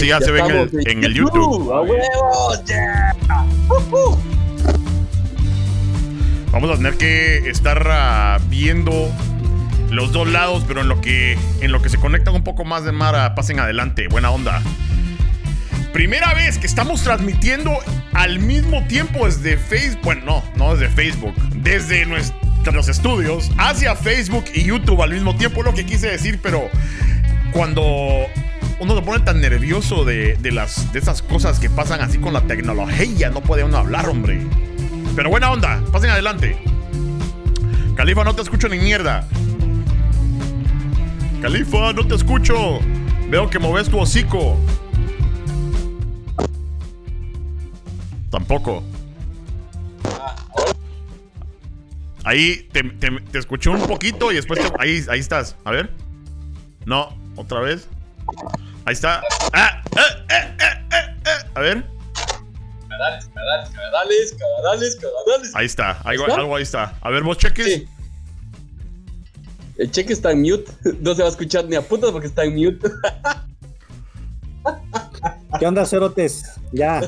ya se ve en el- estamos en el YouTube. ¡A huevo! ¡Yeah! Uh, uh. Vamos a tener que estar ah, viendo los dos lados, pero en lo que en lo que se conectan un poco más de Mara, pasen adelante. Buena onda. Primera vez que estamos transmitiendo al mismo tiempo desde Facebook. Bueno, no, no desde Facebook. Desde nuestros estudios hacia Facebook y YouTube al mismo tiempo, es lo que quise decir, pero cuando uno se pone tan nervioso de, de las, de esas cosas que pasan así con la tecnología, no puede uno hablar, hombre. Pero buena onda, pasen adelante. Califa, no te escucho ni mierda. Califa, no te escucho. Veo que moves tu hocico. Tampoco. Ahí te, escuché un poquito y después te- ahí, ahí estás. A ver. No, otra vez. Ahí está. Ah, eh, eh, eh, eh, eh. A ver. Cagadales, cagadales, cagadales, cagadales, cagadales. Ahí está. Algo, ¿Está? algo ahí está. A ver, vos cheques. Sí. El cheque está en mute. No se va a escuchar ni a putas porque está en mute. ¿Qué onda, cerotes? Ya.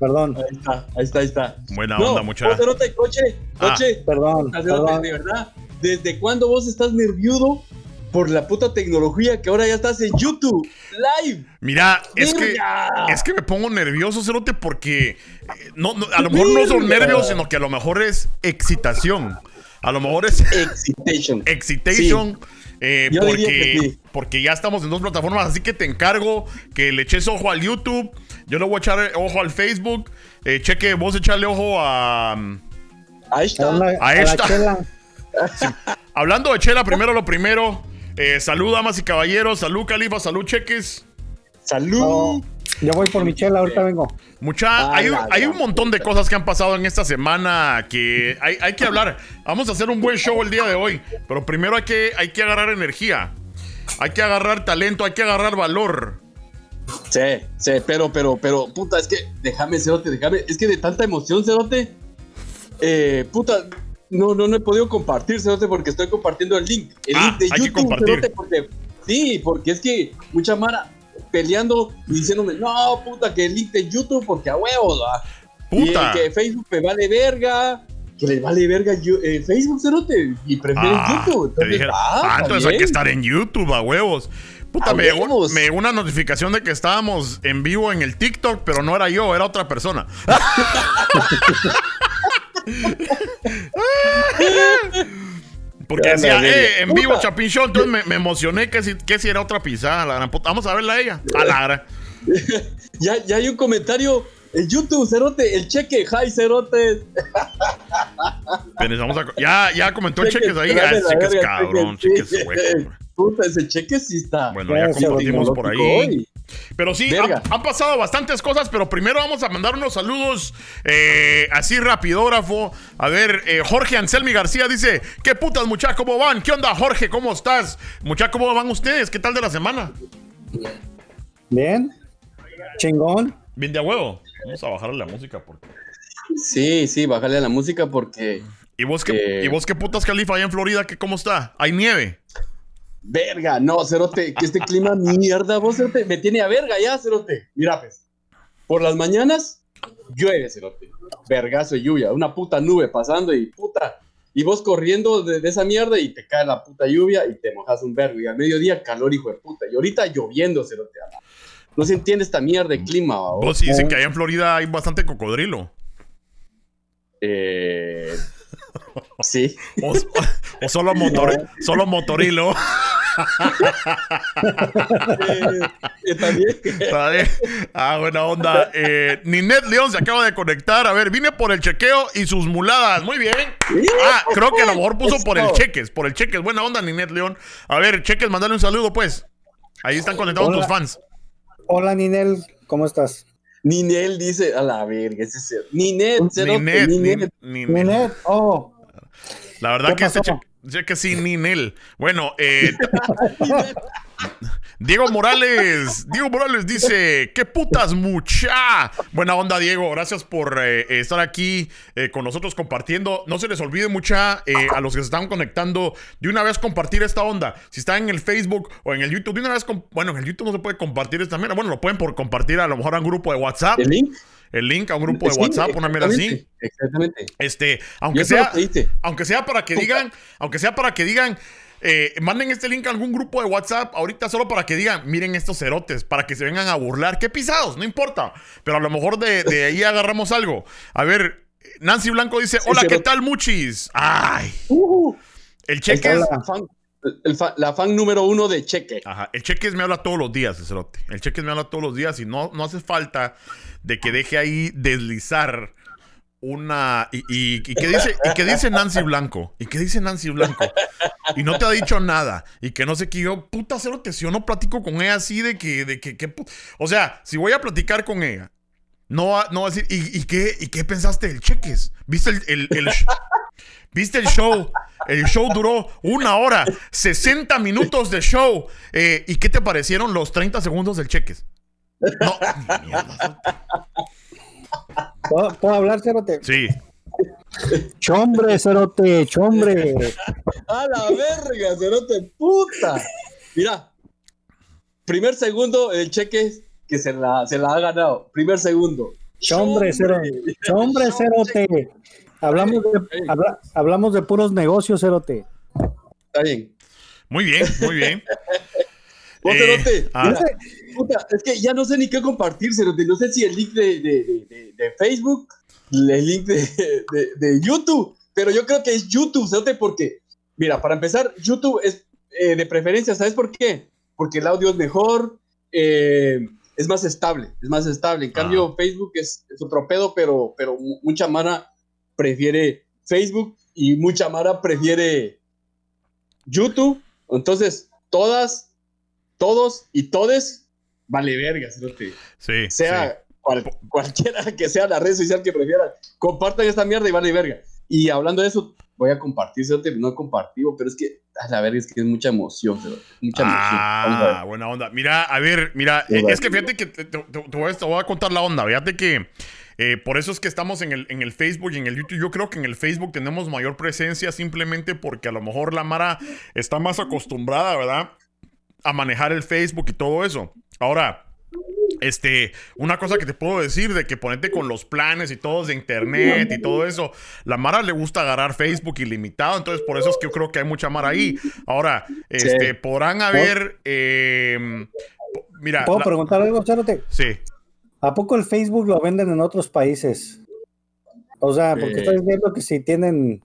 Perdón, Ahí está, ahí está, ahí está. Buena no, onda, muchacha. cerote, coche, Ah. coche. perdón, Cerote, perdón. de verdad, ¿desde cuándo vos estás nervioso por la puta tecnología que ahora ya estás en YouTube? Live. Mira, es que, es que me pongo nervioso, Cerote, porque eh, no, no, a lo mejor no son nervios, sino que a lo mejor es excitación. A lo mejor es Excitation. excitation. eh, porque, sí. porque ya estamos en dos plataformas, así que te encargo que le eches ojo al YouTube. Yo le voy a echar ojo al Facebook. Eh, cheque, vos echarle ojo a. Ahí está. A, Ahí a. Hablando de Chela, primero lo primero. Eh, salud, damas y caballeros. Salud, Califa. Salud, cheques. Salud. No, yo voy por mi chela, ahorita vengo. Mucha, Ah, hay, la hay un montón de cosas que han pasado en esta semana que hay, hay que hablar. Vamos a hacer un buen show el día de hoy, pero primero hay que, hay que agarrar energía, hay que agarrar talento, hay que agarrar valor. Sí, sí, pero, pero, pero, puta, es que, déjame, Cerote, déjame, es que de tanta emoción, Cerote, eh, puta, no, no, no he podido compartir, Cerote, porque estoy compartiendo el link, el Ah, link de hay que YouTube, compartir. Cerote, porque, sí, porque es que mucha mara peleando y diciéndome, no, puta, que el link de YouTube, porque a huevos. Puta. Y que Facebook me vale verga, que les vale verga yo- eh, Facebook, Cerote, y prefieren Ah, YouTube. Entonces, dije, ah, ah, entonces hay que estar en YouTube a huevos. Puta, me llegó, me llegó una notificación de que estábamos en vivo en el TikTok, pero no era yo, era otra persona. Porque decía, eh, en vivo Puta. Chapin Show, entonces me, me emocioné que si, que si era otra pisada. La gran puta. Vamos a verla a ella. A la gran- Ya, ya hay un comentario en YouTube, Cerote, el cheque, hi, Cerote. Ya, ya comentó Cheques, cheques ahí. Ah, cheques cabrón, cheques, cheques hueco. Puta, ese cheque sí está. Bueno, ya compartimos por ahí. Hoy. Pero sí, han, han pasado bastantes cosas, pero primero vamos a mandar unos saludos eh, así rapidógrafo. A ver, eh, Jorge Anselmi García dice, ¿qué putas muchachos, cómo van? ¿Qué onda, Jorge? ¿Cómo estás? Muchachos, ¿cómo van ustedes? ¿Qué tal de la semana? Bien. Chingón. Bien de a huevo. Vamos a bajarle la música porque... Sí, sí, bájale a la música porque. ¿Y vos qué, Eh. ¿y vos qué putas califa allá en Florida? ¿Qué, ¿Cómo está? ¿Hay nieve? Verga, no, Cerote, que este clima mierda, vos, Cerote, me tiene a verga ya, Cerote. Mira, pues, por las mañanas llueve, Cerote. Vergazo de lluvia, una puta nube pasando y puta. Y vos corriendo de, de esa mierda y te cae la puta lluvia y te mojas un vergo. Y al mediodía calor, hijo de puta. Y ahorita lloviendo, Cerote. No se entiende esta mierda de clima, babos. Vos sí dicen que allá en Florida hay bastante cocodrilo. Eh, sí. O, o solo, motor, solo motorilo. Eh, también. Está bien. Ah, buena onda. Eh, Ninet León se acaba de conectar. A ver, vine por el chequeo y sus muladas. Muy bien. Ah, creo que a lo mejor puso por el cheques. Por el cheques. Buena onda, Ninet León. A ver, cheques, mandale un saludo, pues. Ahí están conectados Hola. tus fans. Hola, Ninel. ¿Cómo estás? Ninel dice, a la verga, ese es Ninet, cerote, Ninet, Ninet. Nin- Ninet. Ninet. Oh. La verdad ¿Qué que ese pasó? Cheque, cheque sí, Ninel. Bueno, eh, Diego Morales, Diego Morales dice, qué putas mucha. Buena onda, Diego, gracias por eh, estar aquí eh, con nosotros compartiendo. No se les olvide mucha eh, a los que se están conectando, de una vez compartir esta onda. Si están en el Facebook o en el YouTube, de una vez, bueno, en el YouTube no se puede compartir esta mierda. Bueno, lo pueden por compartir a lo mejor a un grupo de WhatsApp. El link a un grupo de Sí, WhatsApp, una mierda así. Exactamente. Este, aunque sea, aunque sea para que digan, aunque sea para que digan, eh, manden este link a algún grupo de WhatsApp ahorita solo para que digan, miren estos cerotes, para que se vengan a burlar. Qué pisados, no importa. Pero a lo mejor de, de ahí agarramos algo. A ver, Nancy Blanco dice, hola, ¿qué tal, muchis? Ay, Uh, el cheque es... el la fan número uno de Cheque. Ajá, el cheques me habla todos los días, cerote. El cheques me habla todos los días y no, no hace falta de que deje ahí deslizar una. ¿Y, qué dice, ¿Y qué dice Nancy Blanco? ¿Y qué dice Nancy Blanco? Y no te ha dicho nada. Y que no sé qué yo, puta cerote, si yo no platico con ella así de que, de que, que O sea, si voy a platicar con ella, no no va a decir, ¿y, qué, ¿y qué pensaste del cheques? ¿Viste el, el- el ¿Viste el show? El show duró una hora, 60 minutos de show. Eh, ¿Y qué te parecieron los 30 segundos del cheques? No, mierda. ¿Puedo, puedo hablar, Cerote? Sí. Chombre, Cerote, chombre. ¡A la verga, cerote puta! Mira, primer segundo, el cheque que se la, se la ha ganado. Primer segundo. Chombre, Cerote. Chombre, Cerote. Hablamos de, habla- hablamos de puros negocios, Cerote. Está bien. Muy bien, muy bien. Vos, Eh, cerote, ah. puta, es que ya no sé ni qué compartir, cerote. No sé si el link de, de, de, de- de Facebook, el link de, de- de YouTube, pero yo creo que es YouTube, cerote, porque, mira, para empezar, YouTube es eh, de preferencia, ¿sabes por qué? Porque el audio es mejor, eh, es más estable, es más estable. En cambio, Facebook es, es otro pedo, pero, pero mu- mucha Mara prefiere Facebook y mucha Mara prefiere YouTube. Entonces, todas, todos y todes, vale verga, cerote. Sí. Sea sí. cual- cualquiera que sea la red social que prefieran, compartan esta mierda y vale verga. Y hablando de eso, voy a compartir, cerote, no compartido, pero es que, a la verga, es que es mucha emoción, cerote, mucha emoción. Ah, buena onda. Mira, a ver, mira, Sí, eh, es que fíjate que te, te- te- te voy, a, te voy a contar la onda. Fíjate que eh, por eso es que estamos en el, en el Facebook y en el YouTube. Yo creo que en el Facebook tenemos mayor presencia simplemente porque a lo mejor la Mara está más acostumbrada, ¿verdad? A manejar el Facebook y todo eso. Ahora. Este, una cosa que te puedo decir de que ponerte con los planes y todos de internet y todo eso, la Mara le gusta agarrar Facebook ilimitado, entonces por eso es que yo creo que hay mucha Mara ahí. Ahora, este, podrán haber, eh, mira, ¿Puedo la- preguntar algo, Cerote? sí, ¿A poco el Facebook lo venden en otros países? O sea, porque Eh. estoy viendo que si tienen.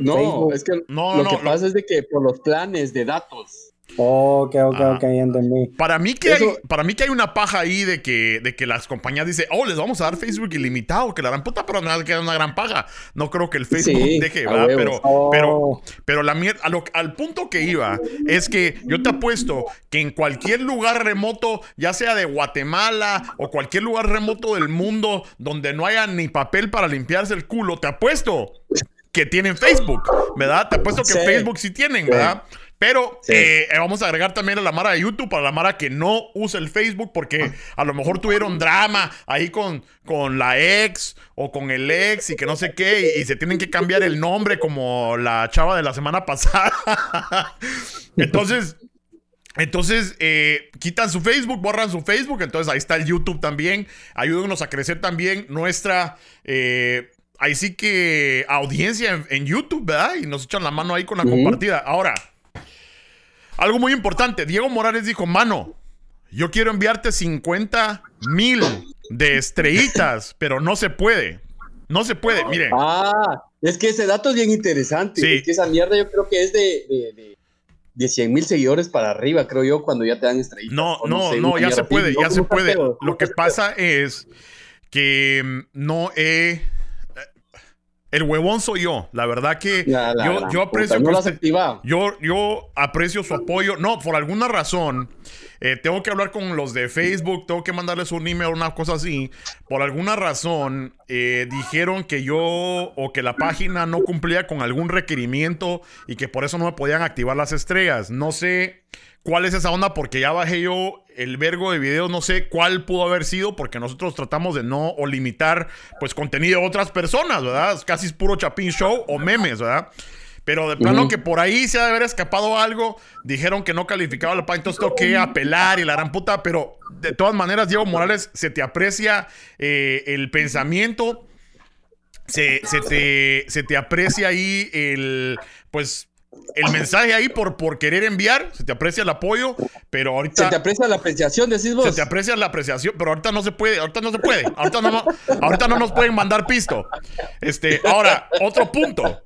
No, Facebook. es que No, lo no, que no, pasa es de que por los planes de datos. Ok, ok, Ah. ok, entendí. Para mí que Eso- hay, para mí que hay una paja ahí de que, de que las compañías dicen, oh, les vamos a dar Facebook ilimitado, que la gran puta, pero nada que es una gran paja. No creo que el Facebook Sí, deje, ¿verdad? Pero, Oh, pero, pero la mierda, al punto que iba, es que yo te apuesto que en cualquier lugar remoto, ya sea de Guatemala o cualquier lugar remoto del mundo donde no haya ni papel para limpiarse el culo, te apuesto que tienen Facebook, ¿verdad? Te apuesto que Sí. Facebook sí tienen, ¿verdad? Pero Sí. eh, eh, vamos a agregar también a la Mara de YouTube para la Mara que no usa el Facebook porque a lo mejor tuvieron drama ahí con, con la ex o con el ex y que no sé qué y, y se tienen que cambiar el nombre como la chava de la semana pasada. entonces, entonces eh, quitan su Facebook, borran su Facebook, entonces ahí está el YouTube también. Ayúdenos a crecer también nuestra... eh, Ahí sí que audiencia en, en YouTube, ¿verdad? Y nos echan la mano ahí con la compartida. Ahora, algo muy importante. Diego Morales dijo, mano, yo quiero enviarte 50 mil de estrellitas, pero no se puede. No se puede, mire. Ah, es que ese dato es bien interesante. Sí. Es que esa mierda yo creo que es de, de, de, de 100 mil seguidores para arriba, creo yo, cuando ya te dan estrellitas. No, no, no, una ya se puede, ¿No? ya se ¿Cómo está el puede. Lo que pasa es que mm, no he... El huevón soy yo. La verdad que la yo, aprecio No usted-. Yo, yo aprecio su apoyo. No, por alguna razón, eh, tengo que hablar con los de Facebook, tengo que mandarles un email, una cosa así. Por alguna razón, eh, dijeron que yo o que la página no cumplía con algún requerimiento y que por eso no me podían activar las estrellas. No sé cuál es esa onda porque ya bajé yo el vergo de videos, no sé cuál pudo haber sido porque nosotros tratamos de no o limitar pues contenido de otras personas, ¿verdad? Casi es puro chapín show o memes, ¿verdad? Pero de plano que por ahí se ha de haber escapado algo, dijeron que no calificaba la página, entonces tengo que apelar y la gran puta, pero de todas maneras, Diego Morales, se te aprecia eh, el pensamiento, se, se, te, se te aprecia ahí el, pues, el mensaje ahí por, por querer enviar, se te aprecia el apoyo, pero ahorita... Se te aprecia la apreciación, decís vos. Se te aprecia la apreciación, pero ahorita no se puede, ahorita no se puede, ahorita no, ahorita no nos pueden mandar pisto. Este, ahora, otro punto,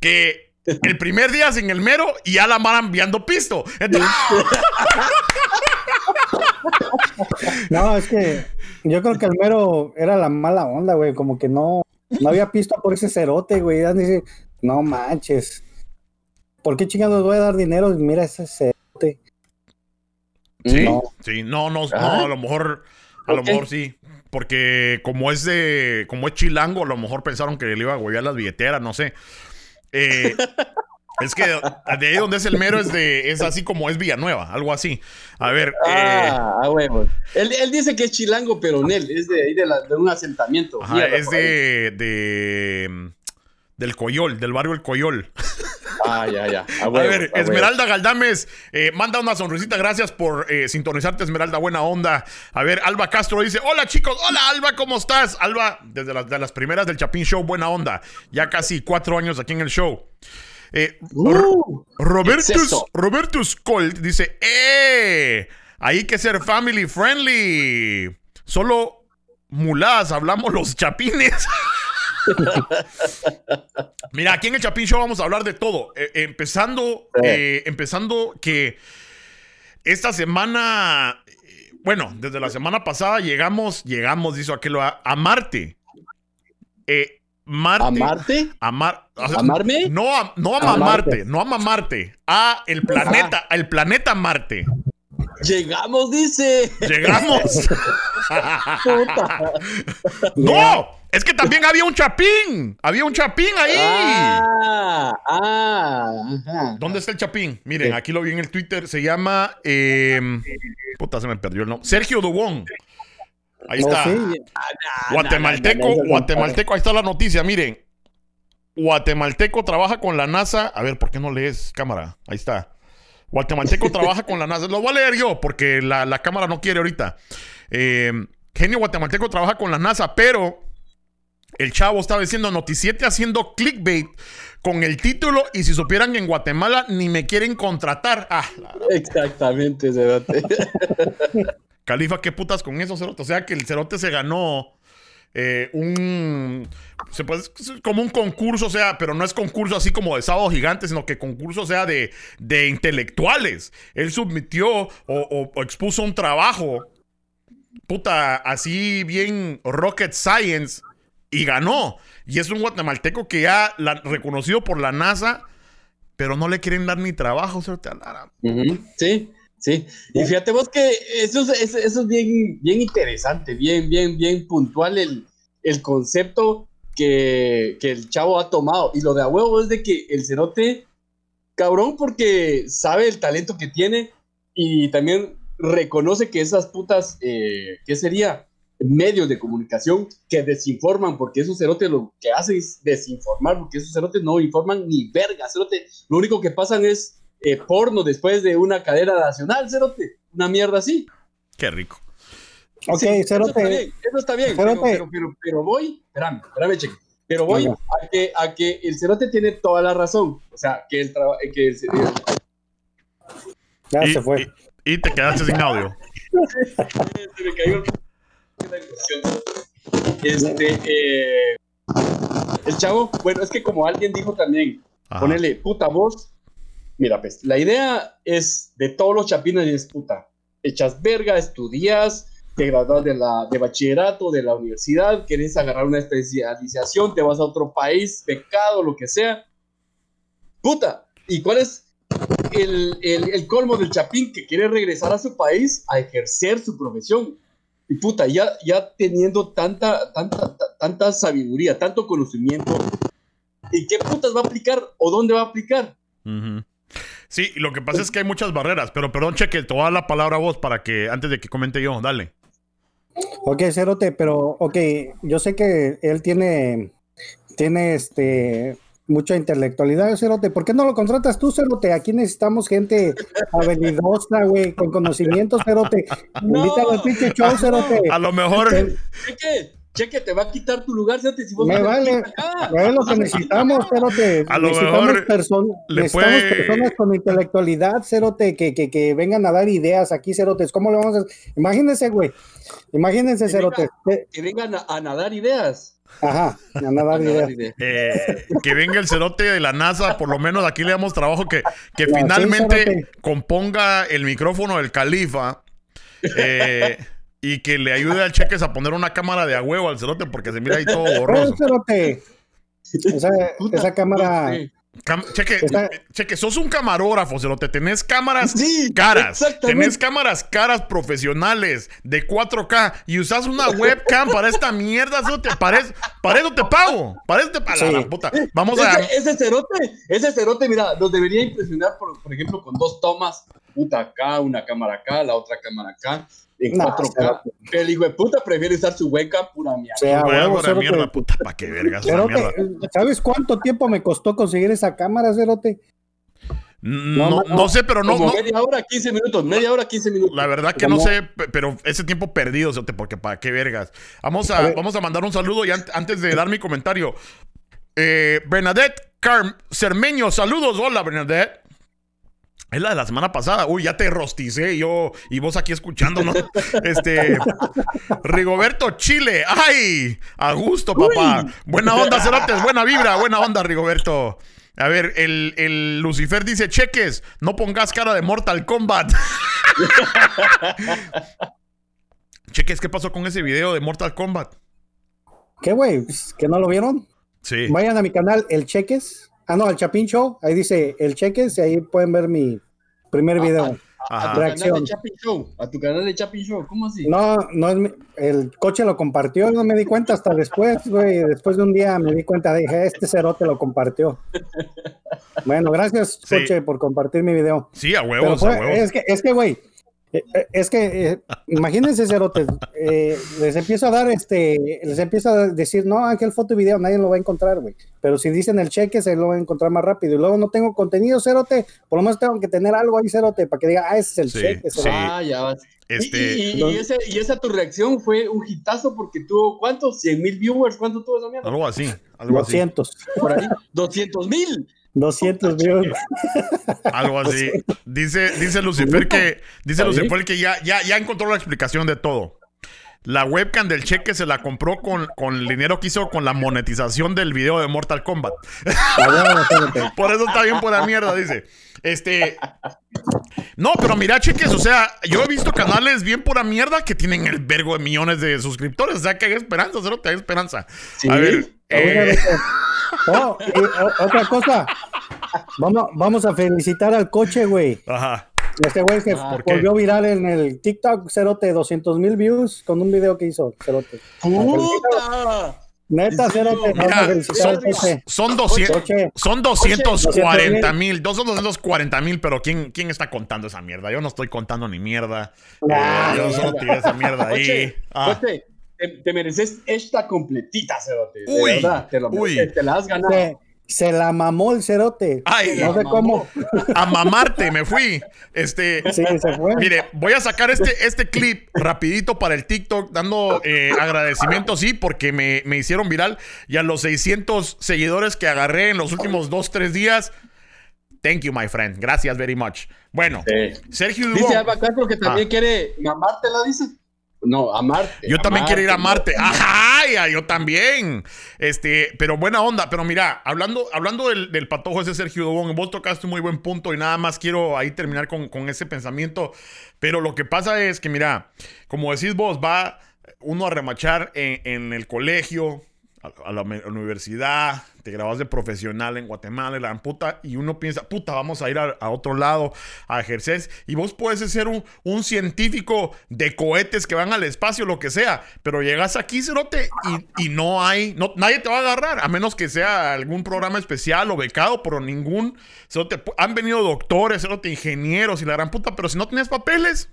que el primer día sin el mero y ya la van enviando pisto. no, es que yo creo que el mero era la mala onda, güey, como que no, no había pisto por ese cerote, güey. Dice, no manches. ¿Por qué chingados voy a dar dinero? Mira ese cerote. Sí, no. sí, no, no, no, a lo mejor, a lo mejor sí. Porque como es de, como es chilango, a lo mejor pensaron que le iba a huevear las billeteras, no sé. Eh, es que de ahí donde es el mero es de es así como es Villanueva, algo así. A ver. Ah, eh, él, él, dice que es chilango, pero en él es de ahí de, un asentamiento. es de, de, del Coyol, del barrio El Coyol. Ah, ya, ya. A, ver, Esmeralda Galdames, eh, manda una sonrisita. Gracias por eh, sintonizarte, Esmeralda. Buena onda. A ver, Alba Castro dice: Hola, chicos. Hola, Alba, ¿cómo estás? Alba, desde las, de las primeras del Chapín Show, buena onda. Ya casi cuatro años aquí en el show. Eh, uh, Robertus, Robertus Colt dice: ¡Eh! Hay que ser family friendly. Solo muladas hablamos los chapines. Mira, aquí en el Chapín Show vamos a hablar de todo. Eh, empezando, eh, empezando que esta semana, eh, bueno, desde la semana pasada llegamos, llegamos, dice aquel, a, a Marte. Marte. ¿A Marte? A ¿Amarme? No a, no a, Marte, no a Marte, a el planeta, el planeta Marte. Llegamos, dice. Llegamos. no. Es que también había un chapín. Había un chapín ahí. Ah, ah. ¿Dónde está el chapín? Miren, aquí lo vi en el Twitter. Se llama. Em, puta, se me perdió el nombre. Sergio Dubón. Ahí está. guatemalteco, guatemalteco. Ahí está la noticia. Miren. Guatemalteco trabaja con la NASA. A ver, ¿por qué no lees cámara? Ahí está. Guatemalteco trabaja con la NASA. Lo voy a leer yo porque la, cámara no quiere ahorita. Em, genio Guatemalteco trabaja con la NASA, pero el chavo estaba diciendo Noticiete haciendo clickbait con el título y si supieran que en Guatemala ni me quieren contratar. Ah, Exactamente, Cerote. Califa, ¿qué putas con eso, Cerote? O sea que el Cerote se ganó eh, un. Se puede, como un concurso, o sea, pero no es concurso así como de sábado gigante, sino que concurso sea de, de intelectuales. Él submitió o expuso un trabajo, puta, así bien rocket science y ganó. Y es un guatemalteco que ya reconocido por la NASA, pero no le quieren dar ni trabajo, Sí, sí. Y fíjate vos que eso es, eso es bien, bien interesante, bien, bien, bien puntual el, el concepto que, que, el chavo ha tomado. Y lo de a huevo es de que el cerote, cabrón, porque sabe el talento que tiene y también reconoce que esas putas, eh, ¿qué sería? Medios de comunicación que desinforman, porque esos cerotes lo que hacen es desinformar, porque esos cerotes no informan ni verga, cerote. Lo único que pasan es eh, porno después de una cadena nacional, cerote. Una mierda así. Qué rico. Ok, cerote. Eso está bien, Pero, pero, pero, voy, espérame, espérame, cheque. Pero voy a que, a que el cerote tiene toda la razón. O sea, que el trabajo. Que ya se fue. Y, te quedaste sin audio. se me cayó el este, eh, el chavo, bueno, es que como alguien dijo también, ponele puta voz. Mira, pues, la idea es de todos los chapines es puta. Echas verga, estudias, te gradúas de, la, de bachillerato, de la universidad, quieres agarrar una especialización, te vas a otro país, pecado, lo que sea. Puta, ¿y cuál es el, el, el colmo del chapín que quiere regresar a su país a ejercer su profesión? Y puta, ya, ya teniendo tanta, tanta, tanta sabiduría, tanto conocimiento, ¿y qué putas va a aplicar o dónde va a aplicar? Sí, lo que pasa es que hay muchas barreras, pero perdón, cheque, te voy a dar la palabra a vos para que, antes de que comente yo, dale. Ok, Cerote, pero, ok, yo sé que él tiene, tiene este, mucha intelectualidad, Cerote. ¿Por qué no lo contratas tú, Cerote? Aquí necesitamos gente habilidosa, güey, con conocimiento, Cerote. No. Invítalo al pinche show, Cerote. A lo mejor. Cheque, cheque, te va a quitar tu lugar, Cerote, si vos Me vale, es lo que necesitamos, Cerote. A lo necesitamos mejor perso- le necesitamos puede- personas con intelectualidad, Cerote, que, que, que vengan a dar ideas aquí, Cerotes. ¿Cómo le vamos a Imagínense, güey. Imagínense, Que Cerote. Que vengan a, a nadar ideas. Ajá, a dar A eh, que venga el cerote de la NASA, por lo menos aquí le damos trabajo que, que finalmente componga el micrófono del califa eh, y que le ayude al cheques a poner una cámara de a huevo al cerote porque se mira ahí todo Pero, borroso. Cerote, esa, cámara, sí. Cam- cheque, Está- cheque, sos un camarógrafo, cerote. Tenés cámaras Sí, caras. Tenés cámaras caras profesionales de 4K y usas una webcam para esta mierda, cerote. Para, es- para eso te pago. Para eso te pago. Sí. La puta. Vamos a. Ese, ese cerote, ese cerote, mira, nos debería impresionar, por, por ejemplo, con dos tomas, puta acá, una cámara acá, la otra cámara acá, en No, 4K. cerote. El hijo de puta prefiere usar su webcam pura mierda. sea Huevo mierda, puta. ¿Para qué vergas mierda? ¿sabes cuánto tiempo me costó conseguir esa cámara, Cerote? No, no, no sé, pero no. Media hora, 15 minutos, media hora, 15 minutos. La verdad que no sé, pe- pero ese tiempo perdido, cerote, porque para qué vergas. Vamos A a, ver. vamos a mandar un saludo y an- antes de dar mi comentario. Eh, Bernadette Carm Cermeño, saludos. Hola, Bernadette. Es la de la semana pasada. Uy, ya te rosticé yo y vos aquí escuchando, ¿no? Este. Rigoberto Chile. ¡Ay! A gusto, papá. Buena onda, Cerotes. Buena vibra. Buena onda, Rigoberto. A ver, el, el Lucifer dice: Cheques, no pongas cara de Mortal Kombat. Cheques, ¿qué pasó con ese video de Mortal Kombat? ¿Qué, güey? ¿Que no lo vieron? Sí. Vayan a mi canal, El Cheques. Ah, no, El Chapín Show. Ahí dice El Cheques y ahí pueden ver mi primer Ah, video. A tu Ajá. canal de Chapping Show. A tu canal de Chapping Show. ¿Cómo así? No, no es mi- el coche lo compartió, no me di cuenta hasta después, güey. Después de un día me di cuenta, dije, este cerote lo compartió. Bueno, gracias, Sí. coche, por compartir mi video. Sí, a huevos, fue- a huevos. es que, es que, güey, eh, eh, es que, eh, imagínense, cerotes, eh, les empiezo a dar, este, les empiezo a decir, no, Ángel, foto y video, nadie lo va a encontrar, güey. Pero si dicen el cheque, se lo va a encontrar más rápido. Y luego no tengo contenido, cerote, por lo menos tengo que tener algo ahí, cerote, para que diga, ah, ese es el Sí, cheque, sí. Ah, ya vas. Y- Este. Y, y- ese- y esa tu reacción fue un hitazo porque tuvo, ¿cuántos? 100 mil viewers. ¿Cuánto tuvo esa mierda? Algo así, algo así. 200, Por ahí. 200 mil. 200 views. Algo así. Dice, dice Lucifer que. Dice. Lucifer que ya, ya, ya encontró la explicación de todo. La webcam del cheque se la compró con, con el dinero que hizo con la monetización del video de Mortal Kombat. Ah. Por eso está bien por la mierda, dice. Este. No, pero mira, cheques, o sea, yo he visto canales bien pura mierda que tienen el vergo de millones de suscriptores. O sea, que hay esperanza, cero te hay esperanza. Sí. A ver, eh, Oh, y, o- otra cosa. Vamos, vamos a felicitar al coche, güey. ajá. Este güey se Ah, volvió viral en el TikTok, Cerote, 200 mil views con un video que hizo, Cerote. ¡Puta! Neta. Cerote, vamos Mira, a felicitar al son- coche. Son 200. Coche, Son 240 200,000. mil, son 240 mil, pero ¿quién, ¿quién está contando esa mierda? Yo no estoy contando ni mierda. Ah, Eh, yo solo tiré esa mierda ahí. Coche, Ah, coche, te, te mereces esta completita, Cerote. De Uy, verdad, te lo uy. te la has ganado. se, se la mamó el Cerote. Ay, no sé mamó. cómo. a mamarte me fui. Este, Sí, se fue. mire, voy a sacar este, este clip rapidito para el TikTok, dando eh, agradecimientos, sí, porque me, me hicieron viral. Y a los 600 seguidores que agarré en los últimos 2, 3 días. Thank you, my friend. Gracias very much. Bueno, Sí. Sergio Dice Dubón. Alba Castro que también quiere mamártela, dice. No, amarte. Yo también quiero ir a Marte. Ajá, yo también. Este, pero buena onda. Pero mira, hablando, hablando del, del patojo ese Sergio Dubón, vos tocaste un muy buen punto y nada más quiero ahí terminar con, con ese pensamiento. Pero lo que pasa es que, mira, como decís vos, va uno a remachar en, en el colegio, a, la universidad, te grabas de profesional en Guatemala y la puta, y uno piensa, puta, vamos a ir a, otro lado a ejercer. Y vos puedes ser un, un, científico de cohetes que van al espacio, lo que sea, pero llegas aquí, Cerote, y, y no hay, no, nadie te va a agarrar, a menos que sea algún programa especial o becado, pero ningún, Cerote, han venido doctores, Cerote, ingenieros y la gran puta, pero si no tienes papeles,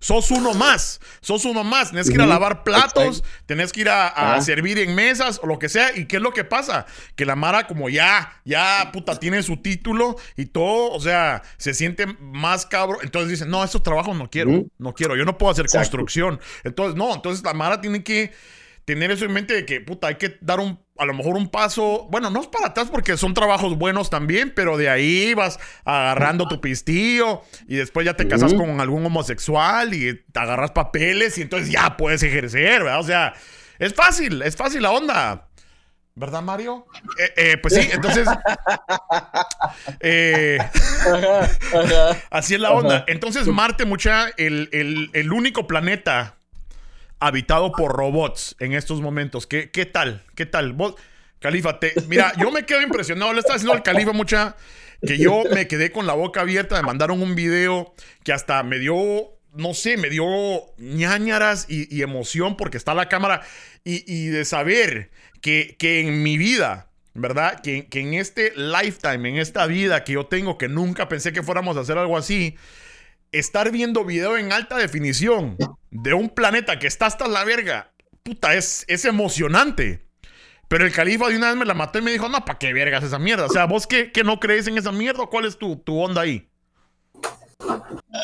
sos uno más, sos uno más, tenés que ir a lavar platos, tenés que ir a, servir en mesas o lo que sea. ¿Y qué es lo que pasa? Que la Mara como ya, ya, puta, tiene su título y todo, o sea, se siente más cabrón. Entonces dicen, no, esos trabajos no quiero, no quiero, yo no puedo hacer construcción. Entonces, no, entonces la Mara tiene que tener eso en mente de que, puta, hay que dar un, a lo mejor un paso, bueno, no es para atrás porque son trabajos buenos también, pero de ahí vas agarrando tu pistillo y después ya te casas con algún homosexual y te agarras papeles y entonces ya puedes ejercer, ¿verdad? O sea, es fácil, es fácil la onda. ¿Verdad, Mario? Eh, eh, pues sí, entonces. Eh, así es la onda. Entonces, Marte, mucha, el, el único planeta habitado por robots en estos momentos. ¿Qué, qué tal? ¿Qué tal? Vos, Califa, te, mira, yo me quedo impresionado. Le está haciendo al Califa mucha que yo me quedé con la boca abierta. Me mandaron un video que hasta me dio, no sé, me dio ñañaras y, emoción porque está la cámara y, de saber que, que, en mi vida. ¿Verdad? Que, que en este lifetime, en esta vida que yo tengo, que nunca pensé que fuéramos a hacer algo así, estar viendo video en alta definición de un planeta que está hasta la verga, puta, es, es emocionante. Pero el califa de una vez me la mató y me dijo, no, ¿para qué vergas esa mierda? O sea, ¿vos qué, no crees en esa mierda? ¿Cuál es tu, tu onda ahí?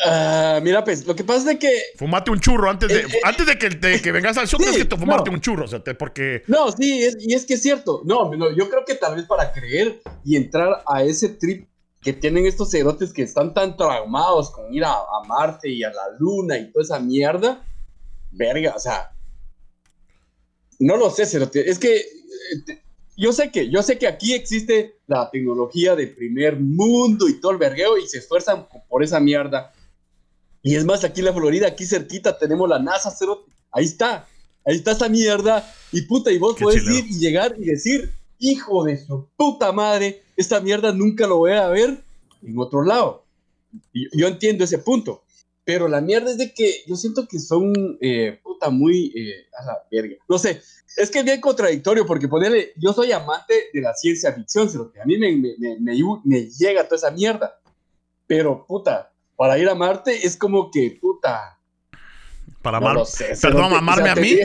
Ah, mira, pues, lo que pasa es que... Fumate un churro antes de, eh, eh, antes de que, vengas al show, tienes que fumarte un churro, o sea, porque... No, sí, y es que es cierto. No, no, yo creo que tal vez para creer y entrar a ese trip que tienen estos cerotes que están tan traumados con ir a, Marte y a la Luna y toda esa mierda, verga, o sea, no lo sé, cerote, es que eh, yo sé que, yo sé que aquí existe la tecnología de primer mundo y todo el vergueo y se esfuerzan por esa mierda. Y es más, aquí en la Florida, aquí cerquita, tenemos la NASA, cerote, ahí está, ahí está esa mierda, y puta, y vos podés ir y llegar y decir, hijo de su puta madre, esta mierda nunca lo voy a ver en otro lado. Y yo entiendo ese punto, pero la mierda es de que yo siento que son eh, puta muy eh, a la verga. No sé, es que es bien contradictorio porque ponerle, yo soy amante de la ciencia ficción, que a mí me, me, me, me, llega toda esa mierda, pero puta, para ir a Marte es como que puta. Para amar, perdón, amarme a mí.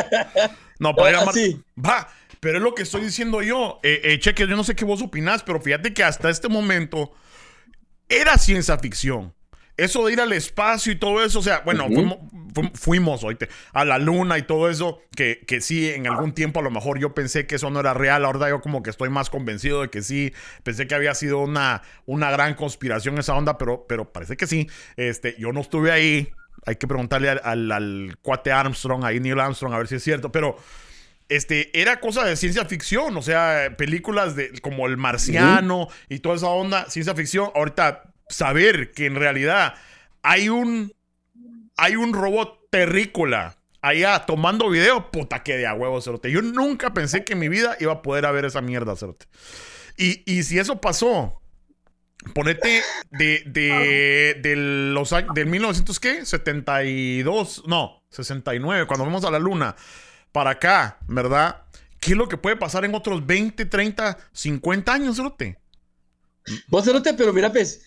no, para ir a Marte. Va pero es lo que estoy diciendo yo. Eh, eh, cheque, yo no sé qué vos opinás, pero fíjate que hasta este momento era ciencia ficción. Eso de ir al espacio y todo eso, o sea, bueno, fuimos, hoy a la luna y todo eso, que, que sí, en algún tiempo a lo mejor yo pensé que eso no era real, ahora yo como que estoy más convencido de que sí, pensé que había sido una, una gran conspiración esa onda, pero, pero parece que sí. Este, yo no estuve ahí, hay que preguntarle al, al cuate Armstrong, ahí Neil Armstrong, a ver si es cierto, pero este, era cosa de ciencia ficción, o sea, películas de, como El Marciano y toda esa onda, ciencia ficción. Ahorita, saber que en realidad hay un, hay un robot terrícola allá tomando video, puta que de a huevo, cerote. Yo nunca pensé que en mi vida iba a poder ver esa mierda, cerote. Y, y si eso pasó, ponete de, de, los del 1900, ¿qué? 72, no, 69, cuando fuimos a la luna para acá, ¿verdad? ¿Qué es lo que puede pasar en otros 20, 30, 50 años, Cerote? Vos, Cerote, pero mira, pues,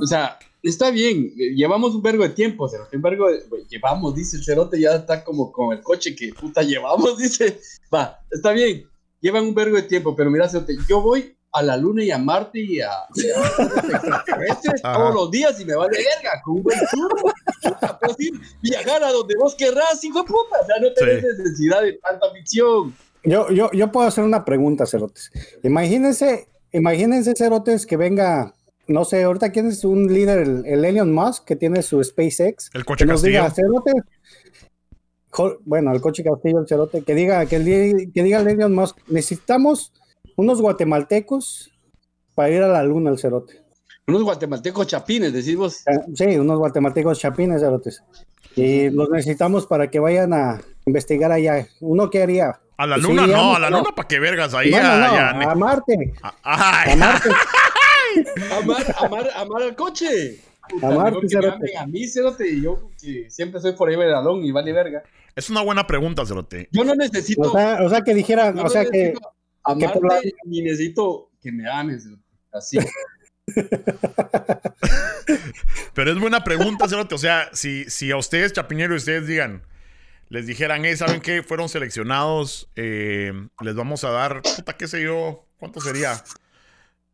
o sea, está bien, llevamos un vergo de tiempo, Cerote, un vergo de, llevamos, dice el Cerote, ya está como con el coche que puta llevamos, dice, va, está bien, llevan un vergo de tiempo, pero mira, Cerote, yo voy a la luna y a Marte y a, todos los días y me vale verga con un buen turno. Puedes ir viajar a donde vos querrás, hijo de puta. O sea, no tenés necesidad de tanta ficción. Yo, yo, yo puedo hacer una pregunta, Cerotes. Imagínense, imagínense, Cerotes, que venga, no sé, ahorita quién es un líder, el, el Elon Musk, que tiene su SpaceX. El coche que nos diga, Cerotes, bueno, el coche Castillo, el Cerote, que diga, que, el, que diga el Elon Musk, necesitamos unos guatemaltecos para ir a la luna al cerote. Unos guatemaltecos chapines, decimos. Eh, sí, unos guatemaltecos chapines, cerotes. Y los necesitamos para que vayan a investigar allá. ¿Uno qué haría? A la Sí, luna, no, a la no. luna para que vergas ahí. Bueno, no, allá, a Marte. a- ay, A Marte. Amar, amar, amar al coche. Puta, Amar, que me a mí, cerote, y yo que siempre soy forever alone y vale verga. Es una buena pregunta, Cerote. Yo no necesito, O sea, o sea que dijeran, yo o sea no que, amarte ni necesito que me ames, así. Pero es buena pregunta, Cerote. O sea, si, si a ustedes, Chapinero, y ustedes digan, les dijeran, eh, ¿saben qué? Fueron seleccionados, eh, les vamos a dar, puta, qué sé yo, ¿cuánto sería?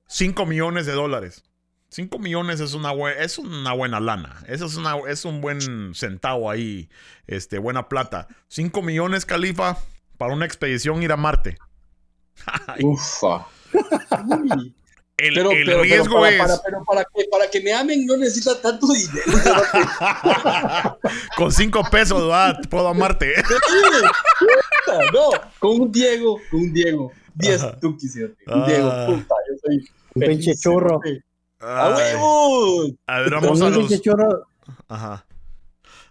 5 millones de dólares. 5 millones es una, es una buena lana. Eso es, una, es un buen centavo ahí, este, buena plata. 5 millones, Califa, para una expedición ir a Marte. Ay, Ufa. Uy. el Pero, el pero, pero riesgo para, es... para- pero para que, para que me amen no necesita tanto dinero. Con 5 pesos. Puedo amarte. No, con un Diego, con un Diego. 10 Ajá. tukis, cerote. Un Diego, Ah. puta, yo soy Un pinche churro. ¡A Ay. huevos! A ver, con vamos a un los... pinche churro, Ajá.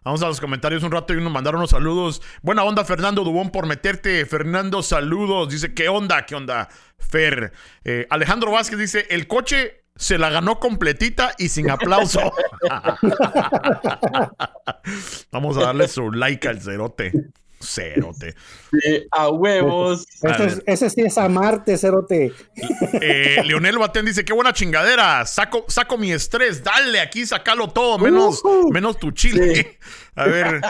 Vamos a los comentarios un rato y nos mandaron unos saludos. Buena onda, Fernando Dubón, por meterte. Fernando, saludos. Dice, ¿qué onda? ¿Qué onda? Fer. Eh, Alejandro Vázquez dice, el coche se la ganó completita y sin aplauso. Vamos a darle su like al cerote. Cerote. Eh, a huevos. Ese, es- ver. ese sí es a Marte, cerote. Eh, Leonel Batén dice, qué buena chingadera. Saco, saco mi estrés. Dale, aquí sacalo todo, menos, menos tu chile. Sí. A ver.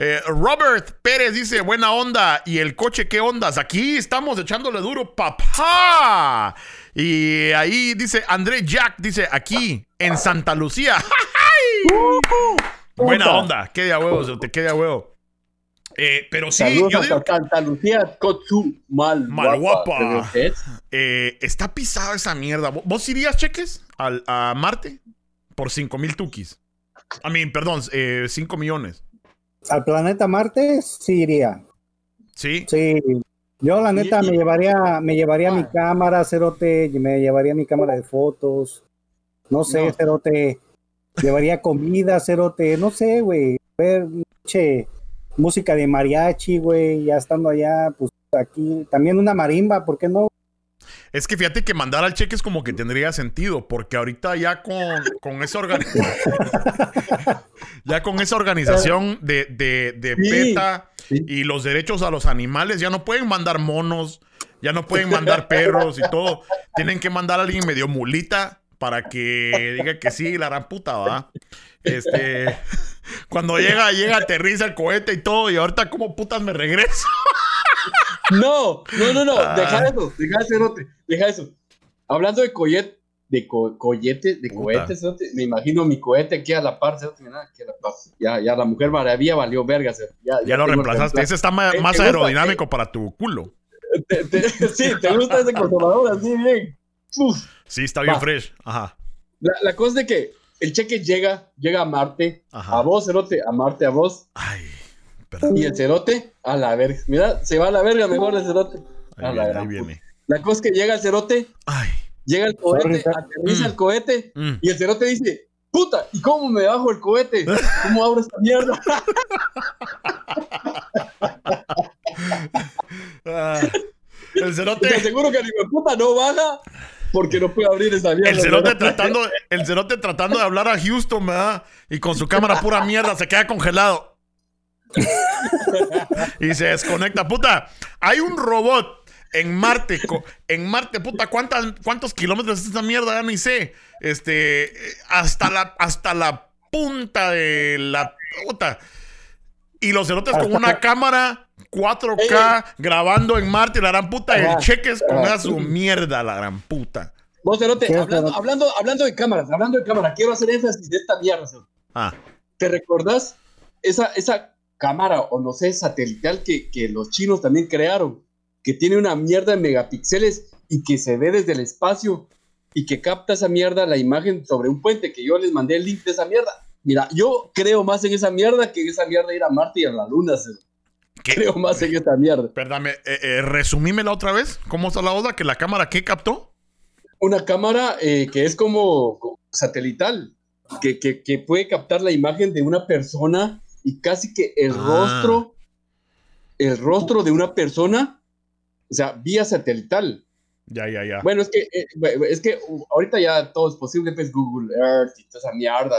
eh, Robert Pérez dice, buena onda. ¿Y el coche qué ondas? Aquí estamos echándole duro, papá. Y ahí dice André Jack, dice, aquí, en Santa Lucía. Buena onda. Qué de a huevo, te quede a huevo. Eh, pero sí, Saludos yo digo Santa Lucía, Kotsu, mal, Mal guapa. Eh, está pisada esa mierda. ¿Vo- ¿Vos irías, cheques, al, a Marte? Por 5 mil tukis. A mí, perdón, 5 millones. Al planeta Marte sí iría. ¿Sí? Sí. Yo la neta me llevaría, me llevaría Ah. mi cámara, cerote, me llevaría mi cámara de fotos. No sé, No. cerote. Llevaría comida, cerote, no sé, güey. Ver che, música de mariachi, güey, ya estando allá, pues aquí. También una marimba, ¿por qué no? Es que fíjate que mandar al cheque es como que tendría sentido, porque ahorita ya con, con esa organización. ya con esa organización de, de, de Sí. PETA Sí. y los derechos a los animales, ya no pueden mandar monos, ya no pueden mandar perros y todo. Tienen que mandar a alguien medio mulita para que diga que sí, la gran puta, va. Este. Cuando llega, llega, aterriza el cohete y todo, y ahorita como putas me regreso. No, no, no, no. Ah. Deja eso, deja ese cerote, deja eso. Hablando de cohete, de co cohete, de Puta. cohete, cerote, me imagino mi cohete aquí a la par, cerote, mira, aquí a la par. Ya, ya la mujer maravilla valió verga, cerote. Ya, Ya lo reemplazaste. Ese está Eh, más aerodinámico para tu culo. Te- te- sí, te gusta ese conservador así bien. Uf. Sí, está bien Va. fresh. Ajá. La, la cosa es de que el cheque llega, llega a Marte, Ajá. a vos, cerote, a Marte, a vos, Ay, perdón. y el cerote a la verga. Mira, se va a la verga mejor el cerote. Ahí A la viene, gran ahí puta. viene. La cosa es que llega el cerote, Ay. llega el cohete, Sorry, aterriza Mm. el cohete, mm. y el cerote dice, puta, ¿y cómo me bajo el cohete? ¿Cómo abro esta mierda? Ah. El Te cerote. aseguro que el puta no baja porque no puede abrir esa mierda. El cerote tratando, el cerote tratando de hablar a Houston, ¿verdad? Y con su cámara pura mierda se queda congelado. y se desconecta. Puta, hay un robot en Marte. En Marte, puta, ¿cuántas, ¿cuántos kilómetros es esa mierda? Ya ni sé. Este, hasta la, hasta la punta de la puta. Y los cerotes con una cámara 4K grabando en Marte, la gran puta. El Ajá. cheques con Ajá. esa su mierda, la gran puta. Vos, cerote, ¿Qué, hablando, hablando, hablando de cámaras, hablando de cámaras, quiero hacer énfasis de esta mierda. Ah. ¿Te recordás esa, esa cámara, o no sé, satelital que, que los chinos también crearon? Que tiene una mierda de megapíxeles y que se ve desde el espacio y que capta esa mierda, la imagen sobre un puente, que yo les mandé el link de esa mierda. Mira, yo creo más en esa mierda que en esa mierda ir a Marte y a la Luna. cerote. ¿Qué? Creo más en esa mierda. Perdame, eh, eh, resumímela otra vez. ¿Cómo está la oda? ¿Que la cámara qué captó? Una cámara eh, que es como, satelital, que, que, que puede captar la imagen de una persona y casi que el Ah. rostro el rostro de una persona, o sea, vía satelital. Ya, ya, ya. Bueno, es que, es que ahorita ya todo es posible, pues Google Earth y toda esa mierda,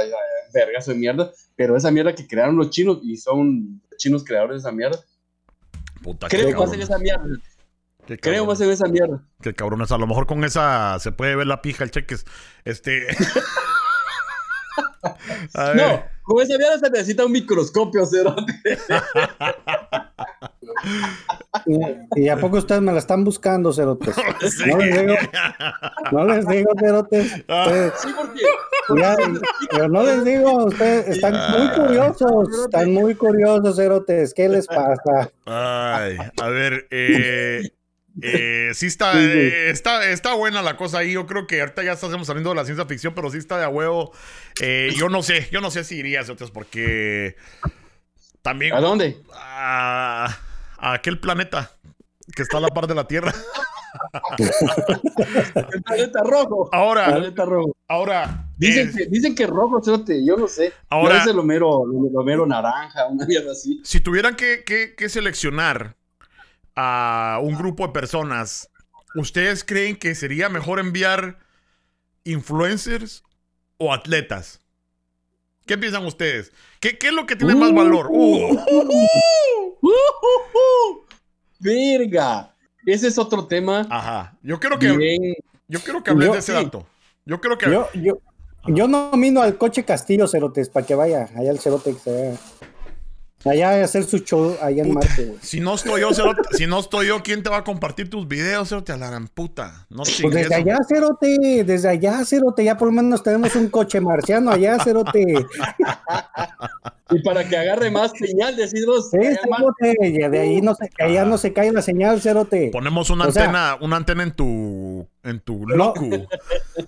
vergazo de mierda, pero esa mierda que crearon los chinos y son chinos creadores de esa mierda. Puta, Creo que cabrón. hacen esa mierda. Creo que cabrón. hacen esa mierda. Qué cabrones. A lo mejor con esa se puede ver la pija, el cheques. Este. A ver. No, con esa mierda se necesita un microscopio, cero. Y, y a poco ustedes me la están buscando, cerotes. Sí. No les digo, no les digo, cerotes. Ah. Sí, porque ya, pero no les digo, ustedes están muy curiosos, están muy curiosos, cerotes. ¿Qué les pasa? Ay, a ver, eh, eh, sí está, eh, está, está buena la cosa ahí. Yo creo que ahorita ya estamos saliendo de la ciencia ficción, pero sí está de a huevo. Eh, yo no sé, yo no sé si iría a otros porque también ¿a dónde? a, a aquel planeta que está a la par de la Tierra. El planeta rojo. El Ahora, planeta rojo. ahora, Dicen, eh, que, dicen que rojo, cerote, yo no sé. Ahora- No es el Homero, el Homero naranja, una mierda así. si tuvieran que, que- que seleccionar a un grupo de personas, ¿ustedes creen que sería mejor enviar influencers o atletas? ¿Qué piensan ustedes? ¿Qué, qué es lo que tiene más valor? Uh, ¡Uh, uh, uh! ¡Verga! Ese es otro tema. ajá. Yo quiero que, Bien. yo quiero que hables Yo- de ese sí. dato. Yo creo que. Yo, yo, yo nomino al coche Castillo, cerotes, para que vaya allá el cerote que se vaya. Allá a hacer su show allá en Puta. Marte, güey. Si no estoy yo, cerote, si no estoy yo, ¿quién te va a compartir tus videos, cerote? A la gran puta. No Pues chingues. desde allá, cerote, desde allá, cerote, ya por lo menos tenemos un coche marciano allá, cerote. Y para que agarre más señal, decís vos. Sí, cerote, y de ahí no se, allá no se cae la señal, cerote. Ponemos una O sea- antena, una antena en tu, en tu locu.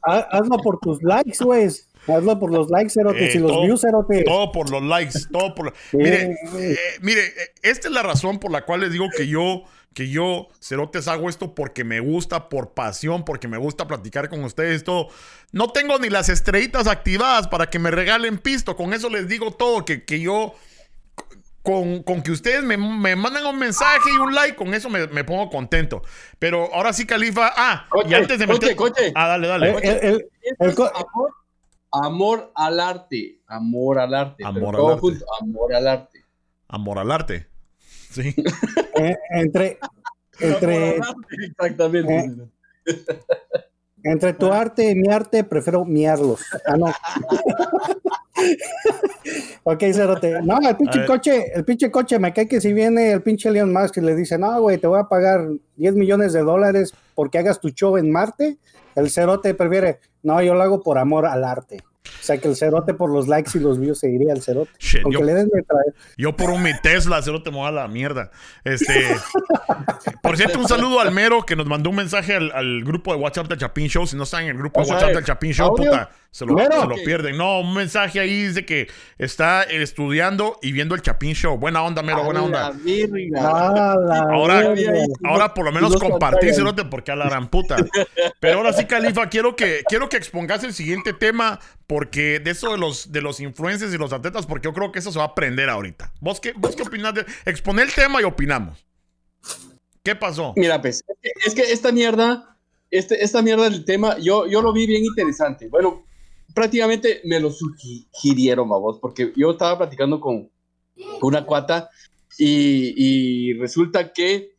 Ha- Hazlo por tus likes, güey. Hazlo por los likes, cerote. Eh, si los todo- views, cerote. Todo por los likes, todo por... Sí, Mire, sí. eh, mire, eh, esta es la razón por la cual les digo que yo, que yo, Cerotes, hago esto porque me gusta, por pasión, porque me gusta platicar con ustedes, todo. No tengo ni las estrellitas activadas para que me regalen pisto, con eso les digo todo, que, que yo... Con, con que ustedes me, me manden un mensaje y un like, con eso me, me pongo contento. Pero ahora sí, Califa. Ah, y Coche, antes de coche, meter. coche. Ah, dale, dale. El- el- el- amor, al arte. Amor al arte. Amor al arte. junto, amor al arte. Amor al arte. Sí. eh, entre, entre, Amor al arte, Exactamente. Eh. entre tu arte y mi arte, prefiero miarlos. Ah, no. ok, cerote. No, el pinche coche, el pinche coche, me cae que si viene el pinche Elon Musk y le dice, no, güey, te voy a pagar 10 millones de dólares porque hagas tu show en Marte, el cerote prefiere, no, yo lo hago por amor al arte. O sea, que el cerote por los likes y los views seguiría el cerote. Shit, Aunque yo- le den de traer. Yo por un mi Tesla, se te mueva la mierda. Este. Por cierto, un saludo al Mero que nos mandó un mensaje al, al grupo de WhatsApp del Chapín Show. Si no están en el grupo de sea, WhatsApp del Chapín Show, ¿audio? puta, se lo, Mero. se lo pierden. No, un mensaje ahí dice que está estudiando y viendo el Chapín Show. Buena onda, Mero, buena onda. la virga. Ah, la Ahora-. Ahora por lo menos compartírselo porque a la gran puta. Pero ahora sí, Califa, quiero que, quiero que expongas el siguiente tema porque de eso de los, de los influencers y los atletas, porque yo creo que eso se va a aprender ahorita. ¿Vos qué, vos qué opinás? De, exponer el tema y opinamos. ¿Qué pasó? Mira, pues, es que, es que esta mierda, este, esta mierda del tema, yo, yo lo vi bien interesante. Bueno, prácticamente me lo sugirieron, vos, porque yo estaba platicando con, con una cuata y, y resulta que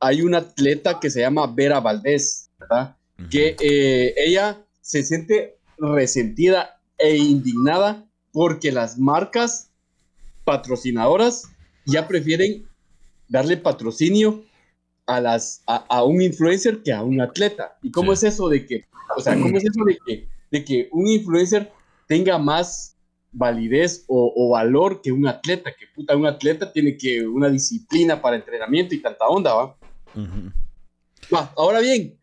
hay una atleta que se llama Vera Valdés, ¿verdad? Que eh, ella se siente resentida e indignada porque las marcas patrocinadoras ya prefieren darle patrocinio a las a, a un influencer que a un atleta. ¿Y cómo Sí. es eso de que, o sea, cómo es eso de que, de que un influencer tenga más validez o, o valor que un atleta? Que puta, un atleta tiene que una disciplina para entrenamiento y tanta onda, ¿va? Va, ahora bien,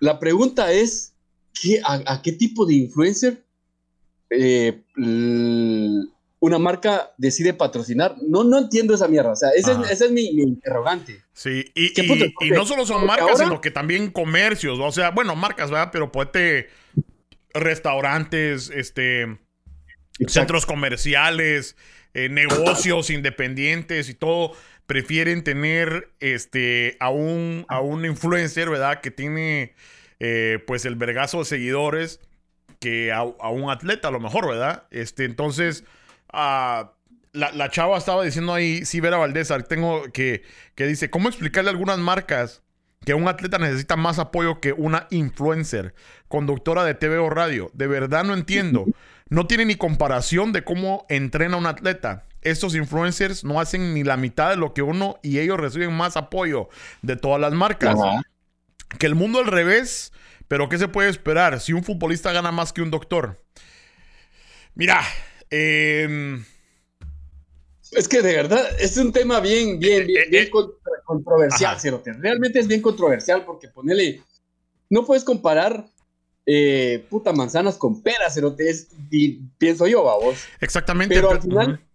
la pregunta es, ¿qué, a, a qué tipo de influencer eh, una marca decide patrocinar? No, no entiendo esa mierda. O sea, ese, es, ese es mi, mi interrogante. Sí, y, ¿Qué y- no solo son porque marcas, ahora- sino que también comercios. O sea, bueno, marcas, ¿verdad? Pero puede restaurantes, este, centros comerciales, eh, negocios independientes y todo. prefieren tener este, a, un, a un influencer, ¿verdad? Que tiene eh, pues el vergazo de seguidores que a, un atleta a lo mejor, ¿verdad? Este, entonces, ah, la, chava estaba diciendo ahí, sí, Vera Valdés, tengo que, que dice, ¿cómo explicarle a algunas marcas que un atleta necesita más apoyo que una influencer, conductora de TV o radio? De verdad no entiendo. No tiene ni comparación de cómo entrena un atleta. Estos influencers no hacen ni la mitad de lo que uno y ellos reciben más apoyo de todas las marcas. Que el mundo al revés, pero ¿qué se puede esperar si un futbolista gana más que un doctor? Mira, eh, es que de verdad es un tema bien, bien, bien, eh, eh, controversial, Cerote. Realmente es bien controversial porque ponele. No puedes comparar eh, puta manzanas con peras, Cerote. y pienso yo, vamos. Exactamente. Pero al final,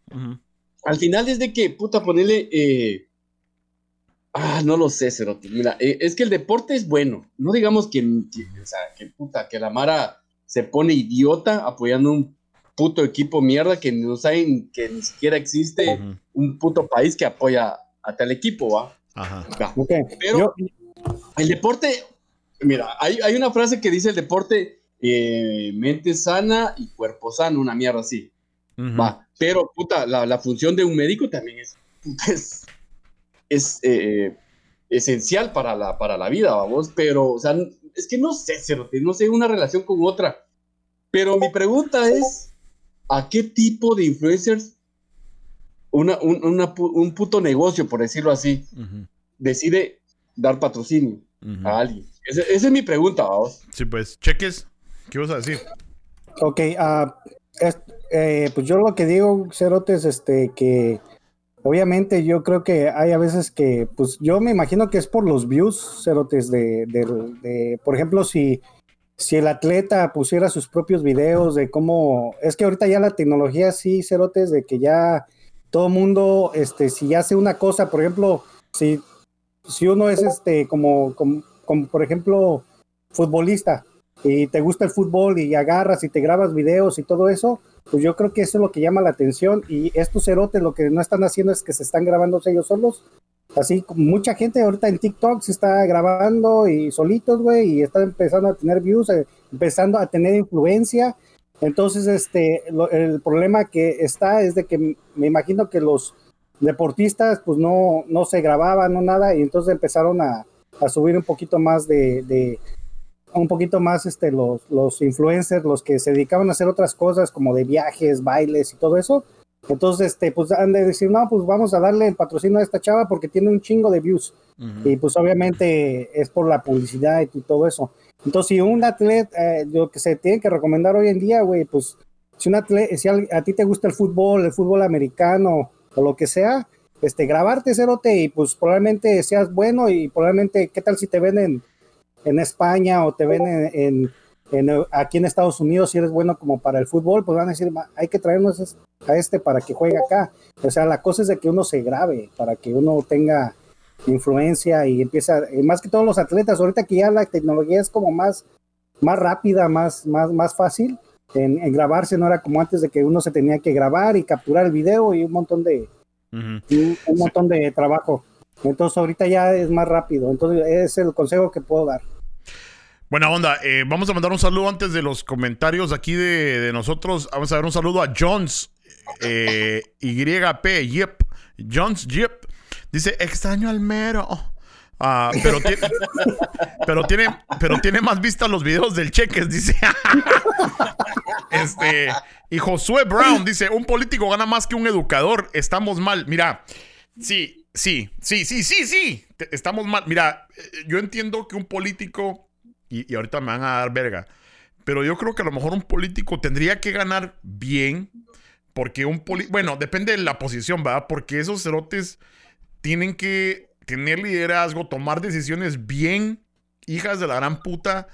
al final es de que, puta, ponele. ah, no lo sé, Cerote. Mira, es que el deporte es bueno. No digamos que, o sea, que puta, que la Mara se pone idiota apoyando un puto equipo mierda que no saben que ni siquiera existe un puto país que apoya a tal equipo, ¿va? Ajá. Pero el deporte, mira, hay, hay, una frase que dice el deporte, eh, mente sana y cuerpo sano, una mierda así. Va, pero puta, la, la, función de un médico también es, es, es eh, esencial para la, para la vida, vamos, pero, o sea, es que no sé, no sé una relación con otra. Pero mi pregunta es, a qué tipo de influencers una, un, puto negocio, por decirlo así, decide dar patrocinio a alguien. Esa, es mi pregunta, vamos. Sí, pues, cheques, ¿qué vas a decir? Ok, uh, pues yo lo que digo, Cerotes, este, que obviamente yo creo que hay a veces que, pues yo me imagino que es por los views, Cerotes, de, de por ejemplo, si si el atleta pusiera sus propios videos de cómo, es que ahorita ya la tecnología sí, cerotes, de que ya todo mundo, este, si hace una cosa, por ejemplo, si, si uno es este, como, como, por ejemplo, futbolista y te gusta el fútbol y agarras y te grabas videos y todo eso, pues yo creo que eso es lo que llama la atención y estos cerotes lo que no están haciendo es que se están grabando ellos solos Así, mucha gente ahorita en TikTok se está grabando y solitos, güey, y está empezando a tener views, eh, empezando a tener influencia. Entonces, este, el problema que está es de que me imagino que los deportistas, pues no, no se grababan, no nada, y entonces empezaron a, subir un poquito más de, de, un poquito más, este, los, los influencers, los que se dedicaban a hacer otras cosas como de viajes, bailes y todo eso, entonces, este, pues han de decir, no, pues vamos a darle el patrocinio a esta chava porque tiene un chingo de views. Y pues obviamente es por la publicidad y todo eso. Entonces, si un atleta, eh, lo que se tiene que recomendar hoy en día, güey, pues si un atleta, si a, ti te gusta el fútbol, el fútbol americano o lo que sea, este, grabarte, cerote, y pues probablemente seas bueno y probablemente, ¿qué tal si te ven en, en España o te ven en aquí en Estados Unidos, si eres bueno como para el fútbol, pues van a decir, hay que traernos a este para que juegue acá. O sea, la cosa es de que uno se grabe, para que uno tenga influencia y empieza, más que todos los atletas, ahorita que ya la tecnología es como más, más rápida, más, más, más fácil en, grabarse, no era como antes de que uno se tenía que grabar y capturar el video y un montón de, un, montón de trabajo. Entonces ahorita ya es más rápido, entonces es el consejo que puedo dar. Buena onda. Eh, vamos a mandar un saludo antes de los comentarios aquí de, nosotros. Vamos a dar un saludo a Jones. Eh, YP, Yep. Jones Yep. Dice, extraño al mero. Ah, pero, tiene, pero, tiene, pero tiene más vistas los videos del Cheques, dice. este, y Josué Brown dice, un político gana más que un educador. Estamos mal. Mira, sí, sí, sí, sí, sí, sí. Estamos mal. Mira, eh, yo entiendo que un político y, ahorita me van a dar verga. Pero yo creo que a lo mejor un político tendría que ganar bien, porque un político, bueno, depende de la posición, ¿verdad? Porque esos cerotes tienen que tener liderazgo, tomar decisiones bien, hijas de la gran puta,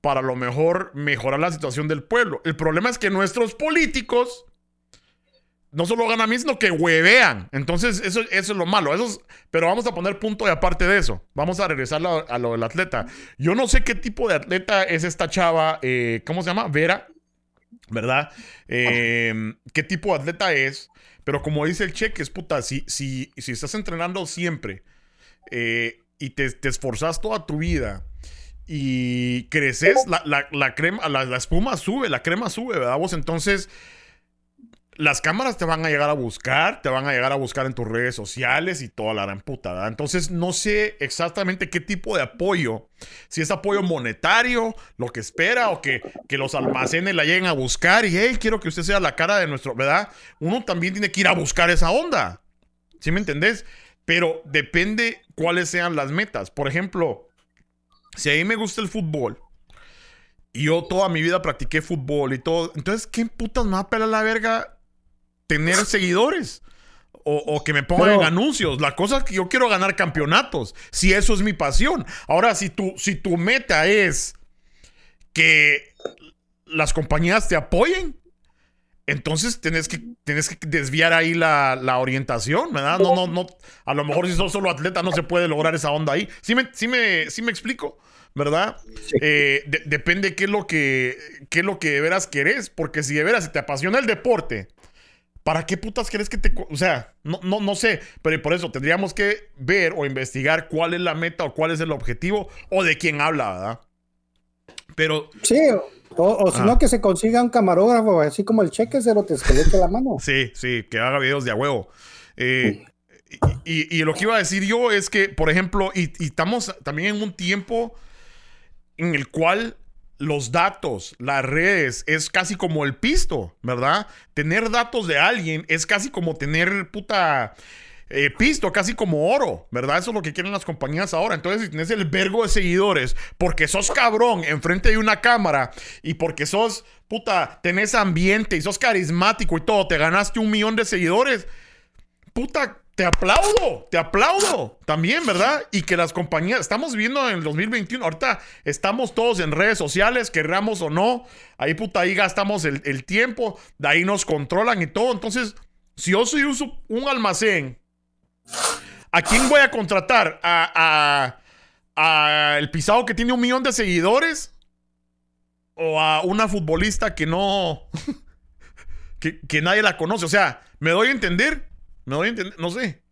para a lo mejor mejorar la situación del pueblo. El problema es que nuestros políticos no solo ganan bien, sino que huevean. Entonces, eso, eso es lo malo. Pero vamos a poner punto de aparte de eso. Vamos a regresar a, lo del atleta. Yo no sé qué tipo de atleta es esta chava. Eh, ¿Cómo se llama? Vera. ¿Verdad? Em, ¿Qué tipo de atleta es? Pero como dice el cheque, es puta, si, si, si estás entrenando siempre eh, y te, te esforzas toda tu vida y creces, la, la, la crema, la, la espuma sube, la crema sube, ¿verdad? Vos entonces las cámaras te van a llegar a buscar, te van a llegar a buscar en tus redes sociales y toda la gran puta. ¿verdad? Entonces no sé exactamente qué tipo de apoyo, si es apoyo monetario, lo que espera o que, que los almacenes la lleguen a buscar y hey, quiero que usted sea la cara de nuestro, ¿verdad? Uno también tiene que ir a buscar esa onda. ¿Sí me entendés? Pero depende cuáles sean las metas. Por ejemplo, si a mí me gusta el fútbol, y yo toda mi vida practiqué fútbol y todo. Entonces, ¿qué putas me va a pelar la verga tener seguidores? O, o que me pongan Pero- en anuncios. La cosa es que yo quiero ganar campeonatos. Si eso es mi pasión. Ahora, si tu, si tu meta es que las compañías te apoyen, entonces tienes que, que desviar ahí la, la orientación, ¿verdad? No, no, no. A lo mejor si sos solo atleta no se puede lograr esa onda ahí. Sí me, sí me, sí me explico, ¿verdad? Eh, de- depende qué es lo que, qué es lo que de veras querés. Porque si de veras si te apasiona el deporte, ¿para qué putas querés que te... O sea, no, no, no sé. Pero por eso tendríamos que ver o investigar cuál es la meta o cuál es el objetivo o de quién habla, ¿verdad? Pero Sí, o, o si no que se consiga un camarógrafo, así como el cheque, cero te que le eche la mano. Sí, sí, que haga videos de a huevo. Eh, y, y- y lo que iba a decir yo es que, por ejemplo, y, y estamos también en un tiempo en el cual los datos, las redes, es casi como el pisto, ¿verdad? Tener datos de alguien es casi como tener puta eh, pisto, casi como oro, ¿verdad? Eso es lo que quieren las compañías ahora. Entonces, si tienes el vergo de seguidores, porque sos cabrón enfrente de una cámara y porque sos, puta, tenés ambiente y sos carismático y todo, te ganaste un millón de seguidores, puta, te aplaudo, te aplaudo también, ¿verdad? Y que las compañías, estamos viendo en el 2021, ahorita estamos todos en redes sociales, querramos o no, ahí puta, ahí gastamos el, el tiempo, de ahí nos controlan y todo, entonces, si yo soy un, un almacén, ¿a quién voy a contratar? ¿A, a, a el pisado que tiene un millón de seguidores? ¿O a una futbolista que no... que, que nadie la conoce? O sea, ¿me doy a entender? ¿Me doy a entender? No sé.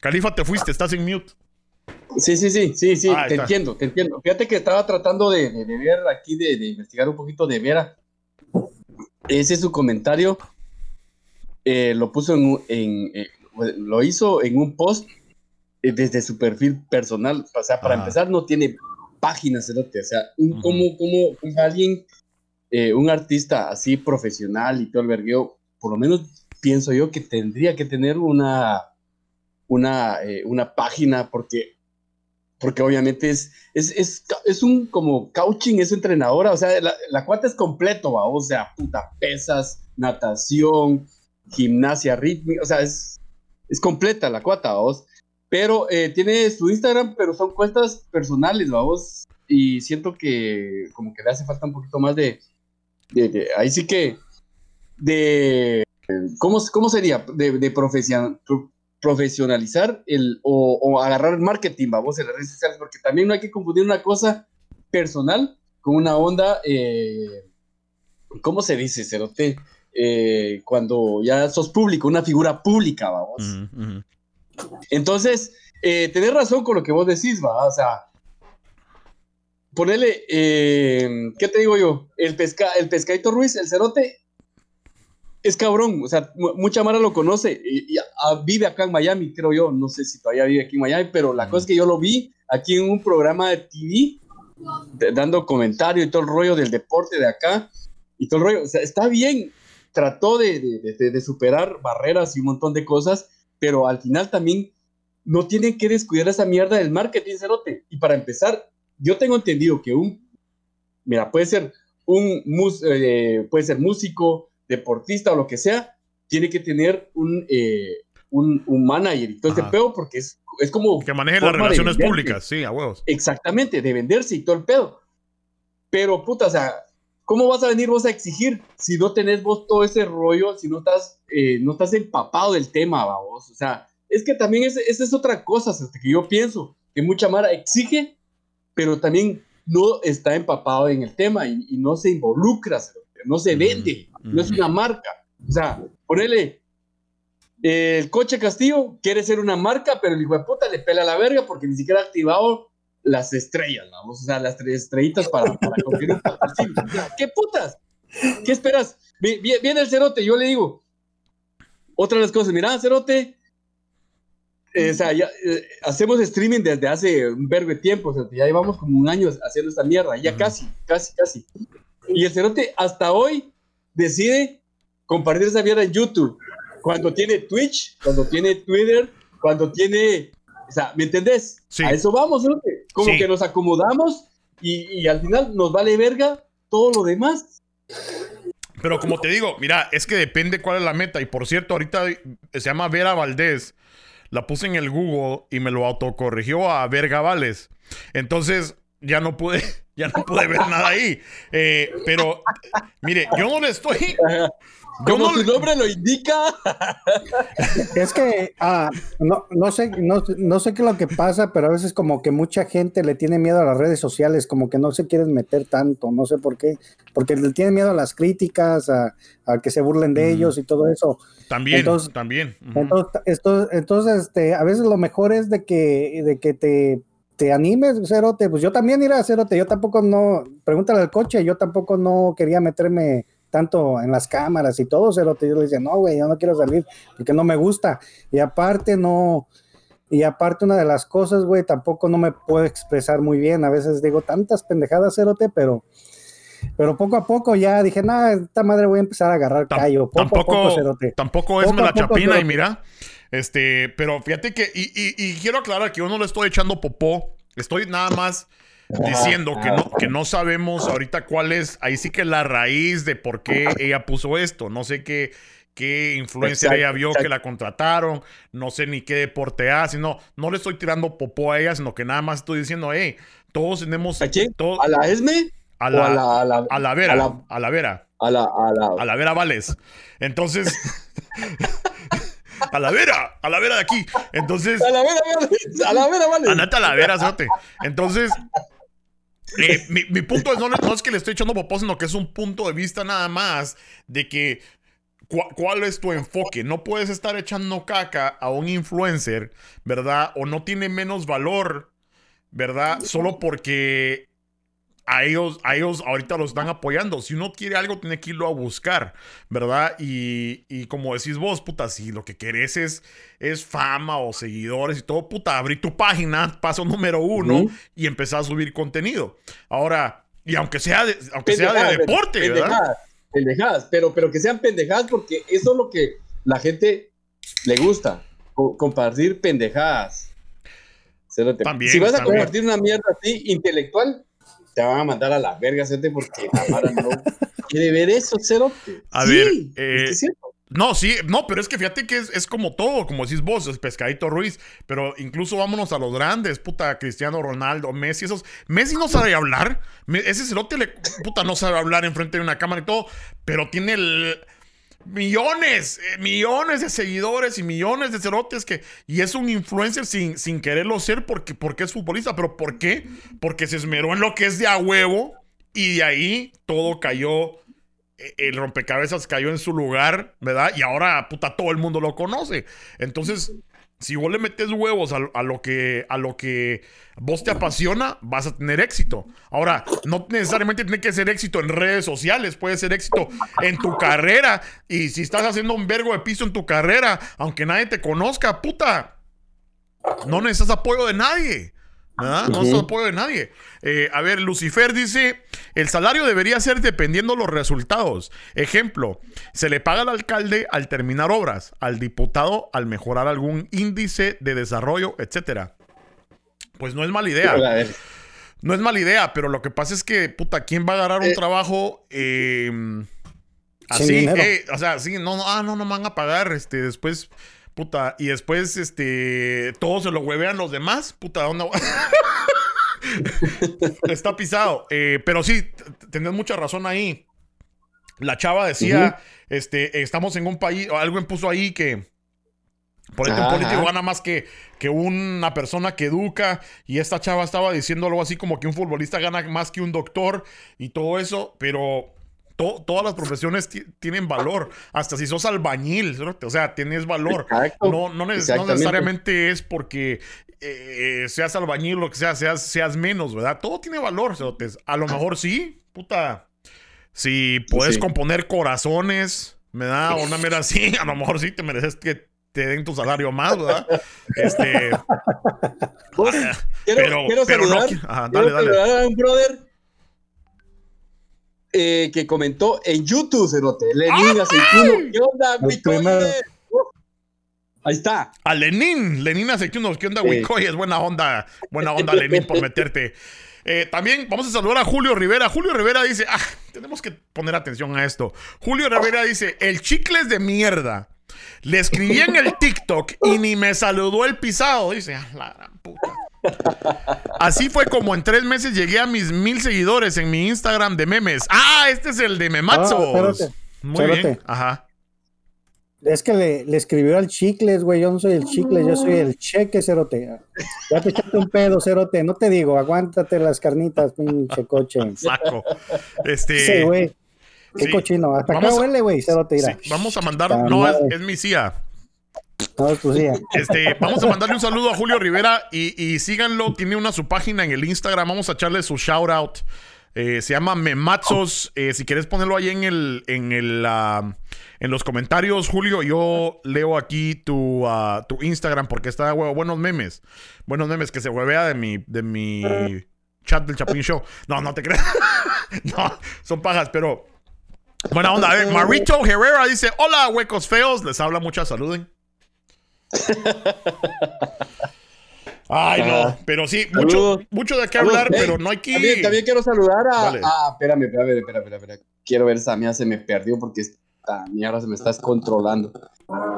Califa, te fuiste, estás en mute. Sí, sí, sí, sí, sí, Ah, te está. entiendo, te entiendo. Fíjate que estaba tratando de, de- de ver aquí, de, de investigar un poquito de Vera. Ese es su comentario. eh, lo puso en, un- en, eh, lo hizo en un post eh, desde su perfil personal. O sea, para empezar, no tiene páginas, cerote. O sea, un, Ujú. como, como como alguien, un artista así profesional y todo el vergueo, por lo menos pienso yo que tendría que tener una, una, eh, una página porque, porque obviamente es, es, es, es un como coaching, es entrenadora, o sea, la, la cuata es completo, ¿va? o sea, puta, pesas, natación, gimnasia rítmica, o sea, es, es completa la cuata, vos. Pero eh, tiene su Instagram, pero son cuentas personales, vamos. Y siento que como que le hace falta un poquito más de, de- de- ahí sí que, de, ¿cómo, cómo sería? De, de profesion- pro- profesionalizar el, o, o agarrar el marketing, vamos, en las redes sociales, porque también no hay que confundir una cosa personal con una onda, eh, ¿cómo se dice, Cerote? Eh, cuando ya sos público, una figura pública, vamos. Entonces, eh, tenés razón con lo que vos decís, va. O sea, ponele, eh, ¿qué te digo yo? El, pesca, el pescadito Ruiz, el cerote, es cabrón. O sea, mu- mucha Mara lo conoce. Y, y, vive acá en Miami, creo yo. No sé si todavía vive aquí en Miami, pero la Mm. cosa es que yo lo vi aquí en un programa de TV, de- dando comentario y todo el rollo del deporte de acá. Y todo el rollo. O sea, está bien. Trató de, de- superar barreras y un montón de cosas pero al final también no tienen que descuidar esa mierda del marketing, cerote. Y para empezar, yo tengo entendido que un, mira, puede ser un, eh, puede ser músico, deportista o lo que sea, tiene que tener un, eh, un, un manager y todo Ajá. este pedo porque es, es como... Que maneje las relaciones públicas, sí, a huevos. Exactamente, de venderse y todo el pedo. Pero, puta, o sea, ¿cómo vas a venir vos a exigir si no tenés vos todo ese rollo, si no estás, eh, no estás empapado del tema, vos? O sea, es que también es- esa es otra cosa, que yo pienso, que mucha Mara exige, pero también no está empapado en el tema y, y no se involucra, no se vende, no es ujú. una marca. O sea, ponele, el coche Castillo quiere ser una marca, pero el hijo de puta le pela la verga porque ni siquiera ha activado las estrellas, vamos, o sea, las tres estrellitas para, para conseguir un patrocinio. ¿Qué putas? ¿Qué esperas? Viene el cerote, yo le digo, otra de las cosas, mira, cerote, eh, o sea, ya, eh, hacemos streaming desde hace un verbo de tiempo, o sea, ya llevamos como un año haciendo esta mierda, ya casi, casi, casi. Y el cerote hasta hoy decide compartir esa mierda en YouTube, cuando tiene Twitch, cuando tiene Twitter, cuando tiene, o sea, ¿me entendés? A eso vamos, cerote. Como que nos acomodamos y, y al final nos vale verga todo lo demás. Pero como te digo, mira, es que depende cuál es la meta. Y por cierto, ahorita se llama Vera Valdés la puse en el Google y me lo autocorrigió a Verga Vales. Entonces, ya no pude, ya no pude ver nada ahí. Eh, pero, mire, yo no le estoy, como su nombre lo indica. Es que ah, no, no, sé, no, no, sé qué es lo que pasa, pero a veces como que mucha gente le tiene miedo a las redes sociales, como que no se quieren meter tanto, no sé por qué, porque le tienen miedo a las críticas, a, que se burlen de ellos y todo eso. También, también. Entonces, esto, entonces este, a veces lo mejor es de que, de que te, te animes, Cerote. Pues yo también iré a Cerote, yo tampoco no, pregúntale al coche, yo tampoco no quería meterme tanto en las cámaras y todo, lo yo le decía, no, güey, yo no quiero salir porque no me gusta. Y aparte no, y aparte una de las cosas, güey, tampoco no me puedo expresar muy bien. A veces digo tantas pendejadas, Cerote, pero, pero poco a poco ya dije, nada, esta madre voy a empezar a agarrar callo. tampoco, Tampoco es la chapina y mira, este, pero fíjate que, y, y, y quiero aclarar que yo no le estoy echando popó, estoy nada más diciendo que no, que no sabemos ahorita cuál es, ahí sí que la raíz de por qué ella puso esto. No sé qué, qué influencer ella vio que la contrataron, no sé ni qué deporte hace, no, no le estoy tirando popó a ella, sino que nada más estoy diciendo, hey, todos tenemos... ¿A ¿A la ESME? A la, a la, a la, a la Vera, a la, a la Vera. A la, a la... A la Vera Vales. Entonces... a la vera, a la vera de aquí. Entonces. A la vera, a la vera, vale. Anata a la vera, Entonces, eh, mi, punto es no, es que le estoy echando popó, sino que es un punto de vista nada más de que cuál es tu enfoque. No puedes estar echando caca a un influencer, ¿verdad? O no tiene menos valor, ¿verdad? Solo porque a ellos, a ellos ahorita los están apoyando. Si uno quiere algo, tiene que irlo a buscar, ¿verdad? Y, y como decís vos, puta, si lo que querés es, es fama o seguidores y todo, puta, abrí tu página, paso número uno, y empezar a subir contenido. Ahora, y aunque sea de, aunque sea de deporte, pendejadas, Pendejadas, pero, pero que sean pendejadas porque eso es lo que la gente le gusta, compartir pendejadas. También, si vas a compartir una mierda así intelectual, te van a mandar a la verga, gente, porque la no quiere ver eso, cero. A ver, eh, no, sí, no, pero es que fíjate que es, como todo, como decís vos, es Pescadito Ruiz, pero incluso vámonos a los grandes, puta, Cristiano Ronaldo, Messi, esos. Messi no sabe hablar, ese cerote le, puta, no sabe hablar enfrente de una cámara y todo, pero tiene el millones, eh, millones de seguidores y millones de cerotes que... Y es un influencer sin, sin quererlo ser porque, porque es futbolista. ¿Pero por qué? Porque se esmeró en lo que es de a huevo y de ahí todo cayó... Eh, el rompecabezas cayó en su lugar, ¿verdad? Y ahora, puta, todo el mundo lo conoce. Entonces, si vos le metes huevos a, lo que, a lo que vos te apasiona, vas a tener éxito. Ahora, no necesariamente tiene que ser éxito en redes sociales, puede ser éxito en tu carrera. Y si estás haciendo un vergo de piso en tu carrera, aunque nadie te conozca, puta, no necesitas apoyo de nadie. No se apoyo de nadie. Eh, a ver, Lucifer dice: el salario debería ser dependiendo los resultados. Ejemplo: se le paga al alcalde al terminar obras, al diputado al mejorar algún índice de desarrollo, etcétera. Pues no es mala idea. No es mala idea, pero lo que pasa es que, puta, ¿quién va a agarrar un eh. trabajo em, así? Eh, o sea, sí, no, no, ah, no, no me van a pagar, este, después Puta, y después, este, todos se lo huevean los demás. Puta, ¿dónde Está pisado. Eh, pero sí, tenés mucha razón ahí. La chava decía, este, estamos en un país, o alguien puso ahí que por ejemplo, un político gana más que, que una persona que educa. Y esta chava estaba diciendo algo así como que un futbolista gana más que un doctor y todo eso. Pero to- todas las profesiones ti- tienen valor. Hasta si sos albañil, o sea, tienes valor. Exacto. No, no, neces- no Exactamente. necesariamente es porque eh, seas albañil, lo que sea, seas, seas menos, ¿verdad? Todo tiene valor. A lo mejor sí, puta. Si puedes Sí. componer corazones, me da una mera así, a lo mejor sí te mereces que te den tu salario más, ¿verdad? Este, quiero, pero, quiero pero no. saludar, Ajá, quiero dale, dale. saludar a un brother eh, que comentó en YouTube, Cerote. Lenin Aceituno. ¿Qué onda, El Wicoye? primero. Uh, Ahí está. A Lenin, Lenin Aceitunos, ¿qué onda, Sí. Wicoy? Es buena onda, buena onda, Lenin, por meterte. Eh, también vamos a saludar a Julio Rivera. Julio Rivera dice, ah, tenemos que poner atención a esto. Julio Rivera dice, el chicle es de mierda. Le escribí en el TikTok y ni me saludó el pisado. Dice, ah, la gran puta. Así fue como en tres meses llegué a mis mil seguidores en mi Instagram de memes. Ah, este es el de Memazos. Ah, espérate, Muy bien. espérate. Ajá. Es que le, le escribió al chicles, güey. Yo no soy el chicle, yo soy el cheque, cerote. Ya te echaste un pedo, cerote. No te digo, aguántate las carnitas, pinche coche. Saco. Este. Sí, güey. Qué sí. cochino. Hasta Vamos acá a- huele, güey, cerote. Sí, vamos a mandar. No, es, es mi CIA. Este, vamos a mandarle un saludo a Julio Rivera y, síganlo. Tiene una su página en el Instagram. Vamos a echarle su shout out. Eh, se llama Memazos. Eh, si quieres ponerlo ahí en el, en el, ah, en los comentarios, Julio, yo leo aquí tu, ah, tu Instagram porque está huevo. Buenos memes. Buenos memes que se huevea de mi, de mi chat del Chapin Show. No, no te creas. no, son pajas, pero buena onda. A ver, Marito Herrera dice: Hola, huecos feos. Les habla mucha saluden. Ay, no, Ajá. pero sí, mucho, mucho de qué hablar, hey, pero no hay que. También, también quiero saludar a. Dale. Ah, espérame, espérame, espérame. Quiero ver esa mía se me perdió porque esta mierda se me está descontrolando.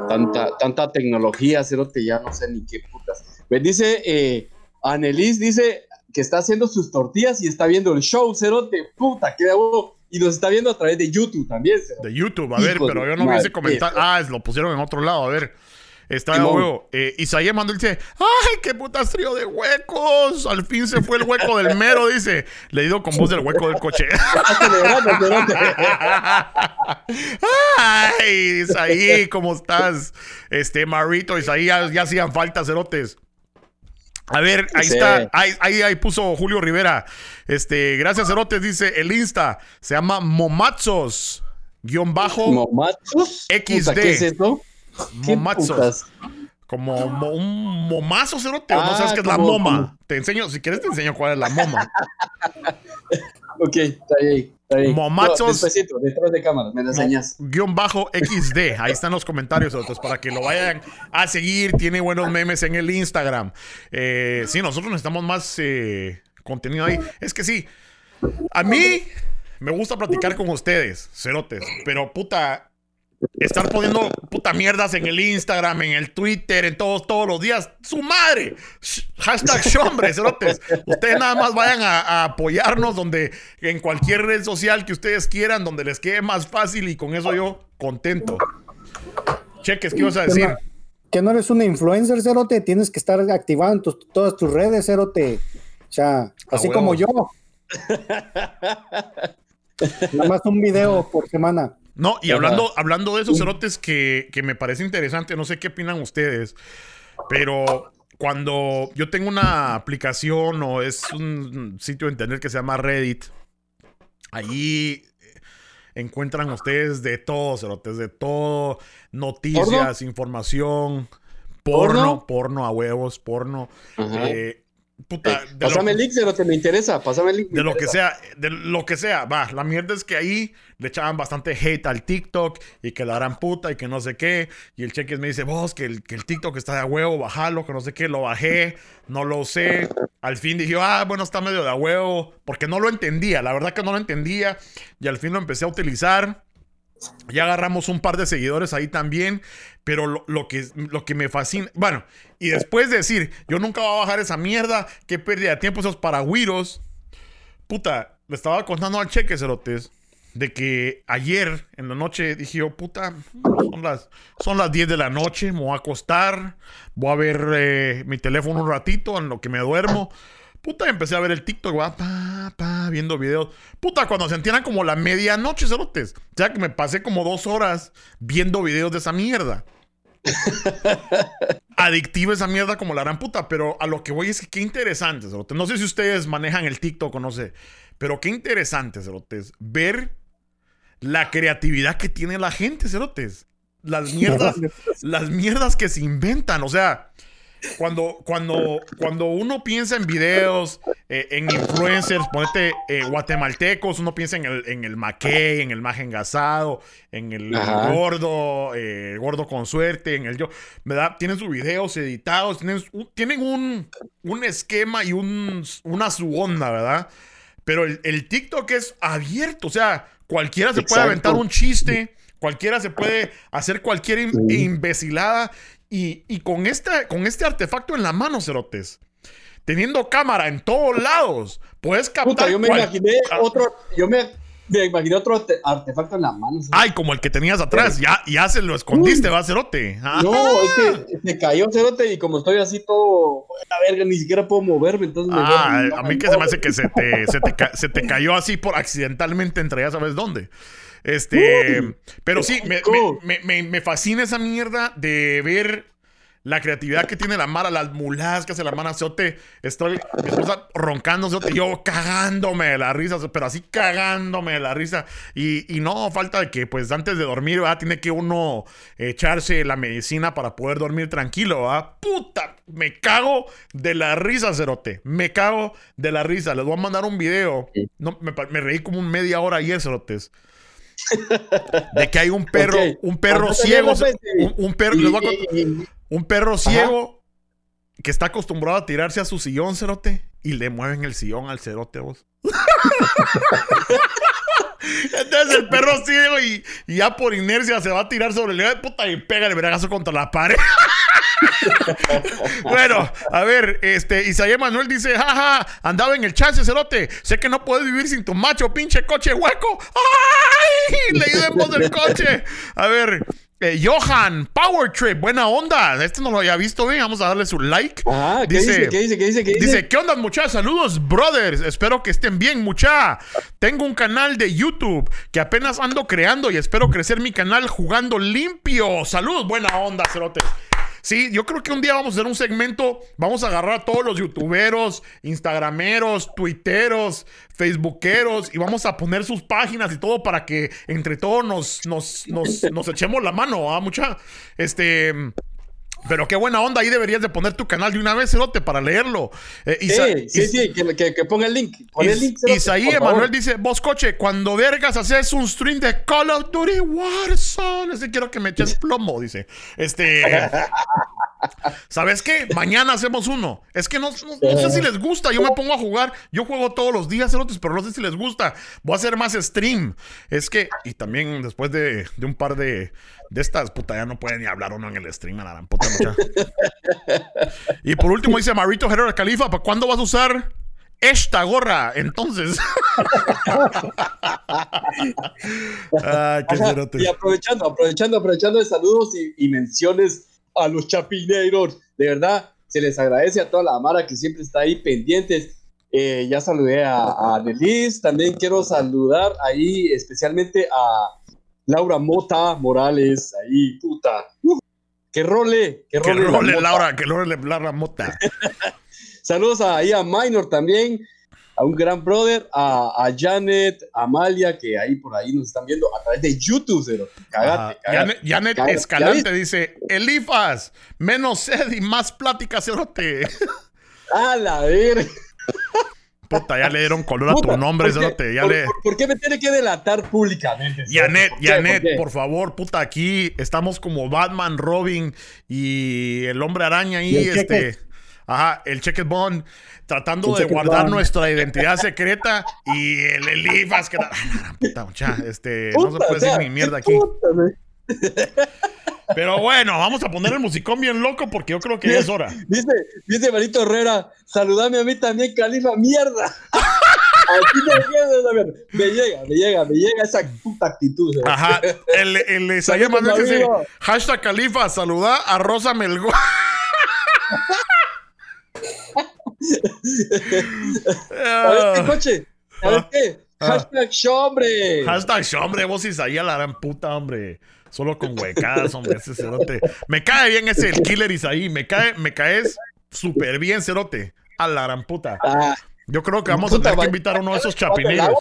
Tanta, tanta tecnología, cerote, ya no sé ni qué putas. Pues dice, eh, Anelis dice que está haciendo sus tortillas y está viendo el show, cerote, puta, qué de huevo. Y nos está viendo a través de YouTube también, cerote. De YouTube, a ver, Hijo pero yo no vi ese comentario. Ah, es- lo pusieron en otro lado, a ver. Está de huevo. Eh, Isaías mandó y dice: ¡Ay, qué putas trío de huecos! Al fin se fue el hueco del mero, dice. Leído con voz del hueco del coche. ¡Ay, Isaí, ¿cómo estás? Este, Marito, Isaí, ya, ya hacían falta, cerotes. A ver, ahí Sí. está. Ahí, ahí, ahí puso Julio Rivera. Este, gracias, cerotes, dice el Insta. Se llama Momazos. Guión bajo. ¿Momachos? XD. ¿Qué es eso? ¿Qué Momazos. Como mo- un momazo, cerote. o no Ah, sabes qué es la moma. como- Te enseño, si quieres, te enseño cuál es la moma. Ok, está ahí. Está ahí. No, despacito, detrás de cámara, me la enseñas. guion bajo XD. Ahí están los comentarios, otros, para que lo vayan a seguir. Tiene buenos memes en el Instagram. Eh, sí, nosotros necesitamos más eh, contenido ahí. Es que sí, a mí me gusta platicar con ustedes, cerotes, pero puta. Estar poniendo puta mierdas en el Instagram, en el Twitter, en todos, todos los días. ¡Su madre! Sh- Hashtag shombre, cerotes. Ustedes nada más vayan a, a apoyarnos donde, en cualquier red social que ustedes quieran, donde les quede más fácil y con eso yo contento. Cheques, ¿qué ibas a decir? que no eres un influencer, cerote. Tienes que estar activado en tus- todas tus redes, cerote. O sea, así como yo. Nada más un video por semana. No, y Ajá. hablando, hablando de esos cerotes que, que me parece interesante, no sé qué opinan ustedes, pero cuando yo tengo una aplicación o es un sitio de internet que se llama Reddit, allí encuentran ustedes de todo, cerotes, de todo, noticias, información, porno, ¿Porno? porno a huevos, porno. Eh, puta, Eh, de lo- pásame el link, pero te me interesa. Pásame el link. de lo que sea, de lo que sea, va, la mierda es que ahí le echaban bastante hate al TikTok y que la gran puta y que no sé qué. Y el cheques me dice, vos, que el, que el TikTok está de a huevo, bajalo, que no sé qué, lo bajé, no lo usé. Al fin dije, ah, bueno, está medio de a huevo, porque no lo entendía, la verdad que no lo entendía. Y al fin lo empecé a utilizar. Ya agarramos un par de seguidores ahí también, pero lo, que, lo que me fascina, bueno, y después de decir, yo nunca voy a bajar esa mierda, qué pérdida de tiempo esos paragüiros, puta, le estaba contando al cheque, cerotes, de que ayer en la noche dije puta, son las, son las 10 de la noche, me voy a acostar, voy a ver eh, mi teléfono un ratito en lo que me duermo. Puta, empecé a ver el TikTok, va, pa, pa, viendo videos. Puta, cuando se entiendan como la medianoche, cerotes. O sea, que me pasé como dos horas viendo videos de esa mierda. Adictiva esa mierda como la gran puta, pero a lo que voy es que qué interesante, cerotes. No sé si ustedes manejan el TikTok o no sé, pero qué interesante, cerotes, ver la creatividad que tiene la gente, cerotes. Las mierdas, las mierdas que se inventan, o sea, cuando, cuando, cuando uno piensa en videos, eh, en influencers, ponete eh, guatemaltecos, uno piensa en el, en el maquey, en el maje engasado, en el Ajá. gordo, eh, gordo con suerte, en el yo, ¿verdad? Tienen sus videos editados, tienen, un- tienen un, un esquema y un, una su onda, ¿verdad? Pero el, el TikTok es abierto, o sea, cualquiera se puede aventar un chiste, cualquiera se puede hacer cualquier imbecilada y, y con, este, con este artefacto en la mano, cerotes, teniendo cámara en todos lados, puedes captar. Puta, yo me cual- imaginé Ah, otro, yo me, me imaginé otro arte- artefacto en la mano. Ay, como el que tenías atrás, ya, ya se lo escondiste, va, cerote. Ah, No, es que se cayó cerote y como estoy así todo, la verga, ni siquiera puedo moverme, entonces mejor Ah, a me mí que se me hace que se te, se te, se te cayó así por accidentalmente entre ya sabes dónde. Este, pero sí, me, me- me- me fascina esa mierda de ver la creatividad que tiene la Mara, las muladas que hace la Mara Cerote. Estoy, mi esposa roncando, Cerote, yo cagándome de la risa, pero así cagándome de la risa. Y, y no falta de que, pues, antes de dormir, ¿verdad? Tiene que uno echarse la medicina para poder dormir tranquilo, ¿verdad? Puta, me cago de la risa, Cerote. Me cago de la risa. Les voy a mandar un video. No, me, reí como media hora ayer, Cerotes. De que hay un perro, un perro ciego, un, un perro, Y- contar- y- un perro ciego que está acostumbrado a tirarse a su sillón, cerote, y le mueven el sillón al cerote, vos. Entonces el perro ciego y, y ya por inercia se va a tirar sobre el león, puta, y pega el vergazo contra la pared. bueno, a ver, este, Isaías Manuel dice, jaja, andaba en el chance, cerote. Sé que no puedes vivir sin tu macho, pinche coche hueco. ¡Ay! Le en voz del coche. A ver, eh, Johan, Power Trip, buena onda. Este no lo había visto bien, vamos a darle su like. Ajá, ¿qué Dice- dice? ¿Qué dice? ¿Qué dice? ¿Qué dice? Dice, ¿qué onda, muchachos? Saludos, brothers. Espero que estén bien, mucha. Tengo un canal de YouTube que apenas ando creando y espero crecer mi canal jugando limpio. Saludos, buena onda, cerotes. Sí, yo creo que un día vamos a hacer un segmento, vamos a agarrar a todos los youtuberos, instagrameros, tuiteros, facebookeros y vamos a poner sus páginas y todo para que entre todos nos, nos, nos, nos echemos la mano, ¿ah, mucha? Este... Pero qué buena onda, ahí deberías de poner tu canal de una vez, Cerote, para leerlo. Eh, Isa- Sí, sí, Is- sí, que, que, que ponga el link. Pon el link. cerote, Isaí Emanuel dice, vos coche, cuando vergas haces un stream de Call of Duty Warzone, ese quiero que me eches plomo, dice. Este... ¿Sabes qué? Mañana hacemos uno. Es que no, no- no sé si les gusta. Yo me pongo a jugar. Yo juego todos los días, pero no sé si les gusta. Voy a hacer más stream. Es que, y también después de, de un par de, de estas, puta, ya no puede ni hablar uno en el stream, a la puta mucha. Y por último dice Marito Herrera Califa, ¿para cuándo vas a usar esta gorra? Entonces. Ay, qué Ajá, cerotes. Y aprovechando, aprovechando, aprovechando de saludos y, y menciones a los chapineros. De verdad, se les agradece a toda la Mara que siempre está ahí pendientes. Eh, ya saludé a, a también quiero saludar ahí especialmente a Laura Mota Morales, ahí, puta. Uh, ¡Qué role! ¡Qué Que role! Laura, que role Laura Mota. Saludos ahí a Minor también, a un gran brother, a, a Janet, a Amalia, que ahí por ahí nos están viendo a través de YouTube, cero. Cagate. Janet, Janet Cagate. Escalante ¿Ya dice: Elifas, menos sed y más plática, cerote. A la ver. Puta, ya le dieron color a tu nombre, ¿por qué- cerote. Ya por, le. por- qué me tiene que delatar públicamente? Janet. Janet, ¿Por favor, puta, aquí estamos como Batman, Robin y el hombre araña Y ahí, este. Ajá, el Checket Bond, tratando El de guardar Bond. nuestra identidad secreta y el Elifas que. ¡Ah, puta, mucha! Este, no se puede o sea, decir ni mierda aquí. puta. Pero bueno, vamos a poner el musicón bien loco porque yo creo que ya es hora. Dice, dice Marito Herrera, saludame a mí también, Califa, mierda. Me llega, a ver, me llega, me llega, me llega esa puta actitud. ¿eh? Ajá, el, el Saludos, Manuel dice, amigo. hashtag Califa, saluda a Rosa Melgo. ¿Sabes qué, coche? ¿Sabes qué? Ah. Hashtag hombre. Hashtag hombre, vos Isaías la gran puta, hombre. Solo con huecadas, hombre, ese cerote. Me cae bien ese el killer Isaí. Me cae, me caes súper bien, cerote. A la gran puta. Ah, Yo creo que vamos puta, a tener que invitar a uno de esos chapineros.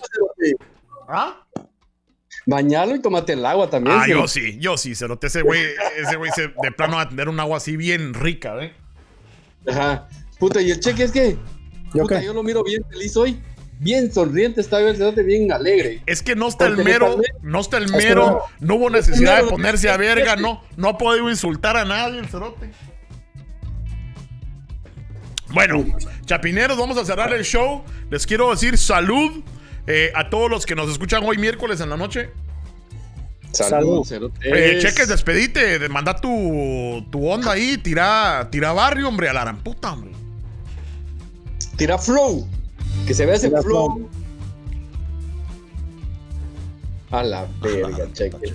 ¿Ah? Bañalo y tomate el agua también. Ah, yo sí, yo sí, cerote. Ese güey, ese güey se, de plano va a tener un agua así bien rica, ¿eh? Ajá. Puta, ¿y el cheque es que? ¿Yo Puta, qué? yo lo miro bien feliz hoy. Bien sonriente está el cerote, bien alegre. Es que no está el mero, no está el que mero, no- no hubo necesidad de ponerse a verga, no, no ha podido insultar a nadie el cerote. Bueno, chapineros, vamos a cerrar el show. Les quiero decir salud eh, a todos los que nos escuchan hoy miércoles en la noche. Salud. cerote. Eh, Es- cheques, despedite, de- manda tu, tu onda ahí, tira, tira barrio, hombre, a la gran puta, hombre. Tira flow. Que se vea ese flow. flow. A la verga, cheque.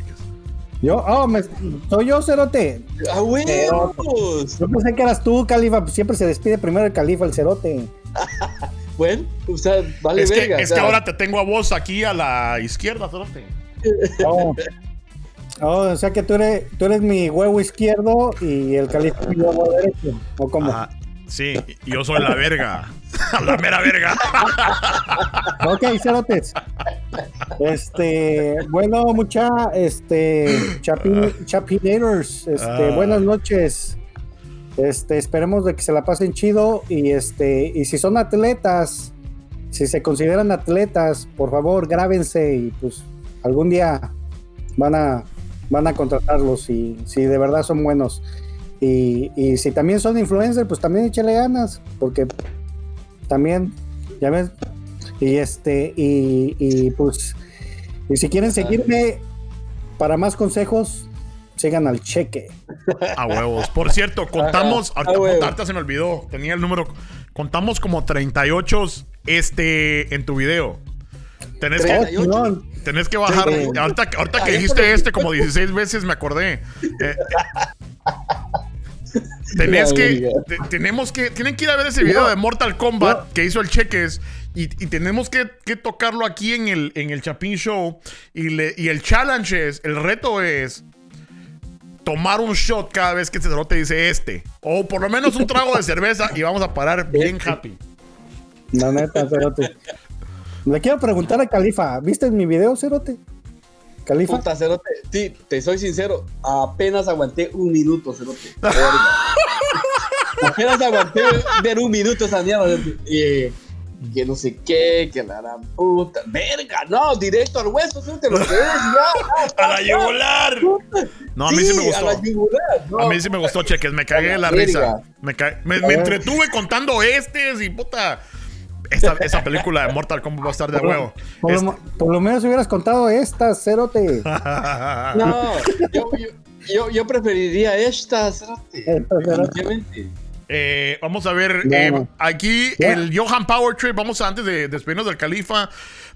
Yo, oh, me- soy yo, Cerote. ¡A huevos! Yo pensé que eras tú, Califa. Siempre se despide primero el Califa, el Cerote. Bueno, o sea, vale es que, verga. es o que ahora te tengo a vos aquí a la izquierda, cerote. Oh. Oh, o sea que tú eres, tú eres mi huevo izquierdo y el Califa es mi huevo derecho. ¿O cómo? Ajá. Sí, y yo soy la verga. la mera verga. Ok, cerotes. Este, bueno, mucha, este, chapi, chapinators, este, Ah. buenas noches. Este, esperemos de que se la pasen chido y este, y si son atletas, si se consideran atletas, por favor, grábense y pues algún día van a, van a contratarlos y si de verdad son buenos. Y, y si también son influencers, pues también échale ganas, porque también, ya ves, y este, y, y pues, y si quieren seguirme para más consejos, sigan al cheque. A huevos. Por cierto, contamos. Ajá, ahorita, se me olvidó. Tenía el número. Contamos como 38 este, en tu video. Tenés que, 38. Simón, tenés que bajar. Ahorita, ahorita que dijiste este como 16 veces, me acordé. Eh, tenés La que, verga. te- tenemos que, tienen que ir a ver ese video de Mortal Kombat que hizo el Cheques y, y tenemos que, que tocarlo aquí en el, en el Chapin Show y, le, y el challenge es, el reto es tomar un shot cada vez que este te dice este o por lo menos un trago de cerveza y vamos a parar bien happy. la neta, Cerote. Le quiero preguntar a Califa, ¿viste mi video, Cerote? Califa. Puta, cerote. Sí, te soy sincero. Apenas aguanté un minuto, cerote. Apenas aguanté ver un minuto esa mierda. Y, que no sé qué, que la gran puta. Verga, no, directo al hueso, cerote, lo que es, ya. ¡A la yugular! No, a mí sí, me A gustó. la yugular, no. A mí sí me gustó, cheques. Me cagué de la Verga. risa. Me, ca- me, me entretuve contando estes y puta. Esa, esa película de Mortal Kombat va a estar de huevo. Por lo, Este- por lo menos hubieras contado esta, Cerote. No, yo, yo, yo, yo preferiría esta, cerote. Definitivamente. Eh, vamos a ver, eh, aquí el Johan Power Trip, vamos a, antes de despedirnos del Califa,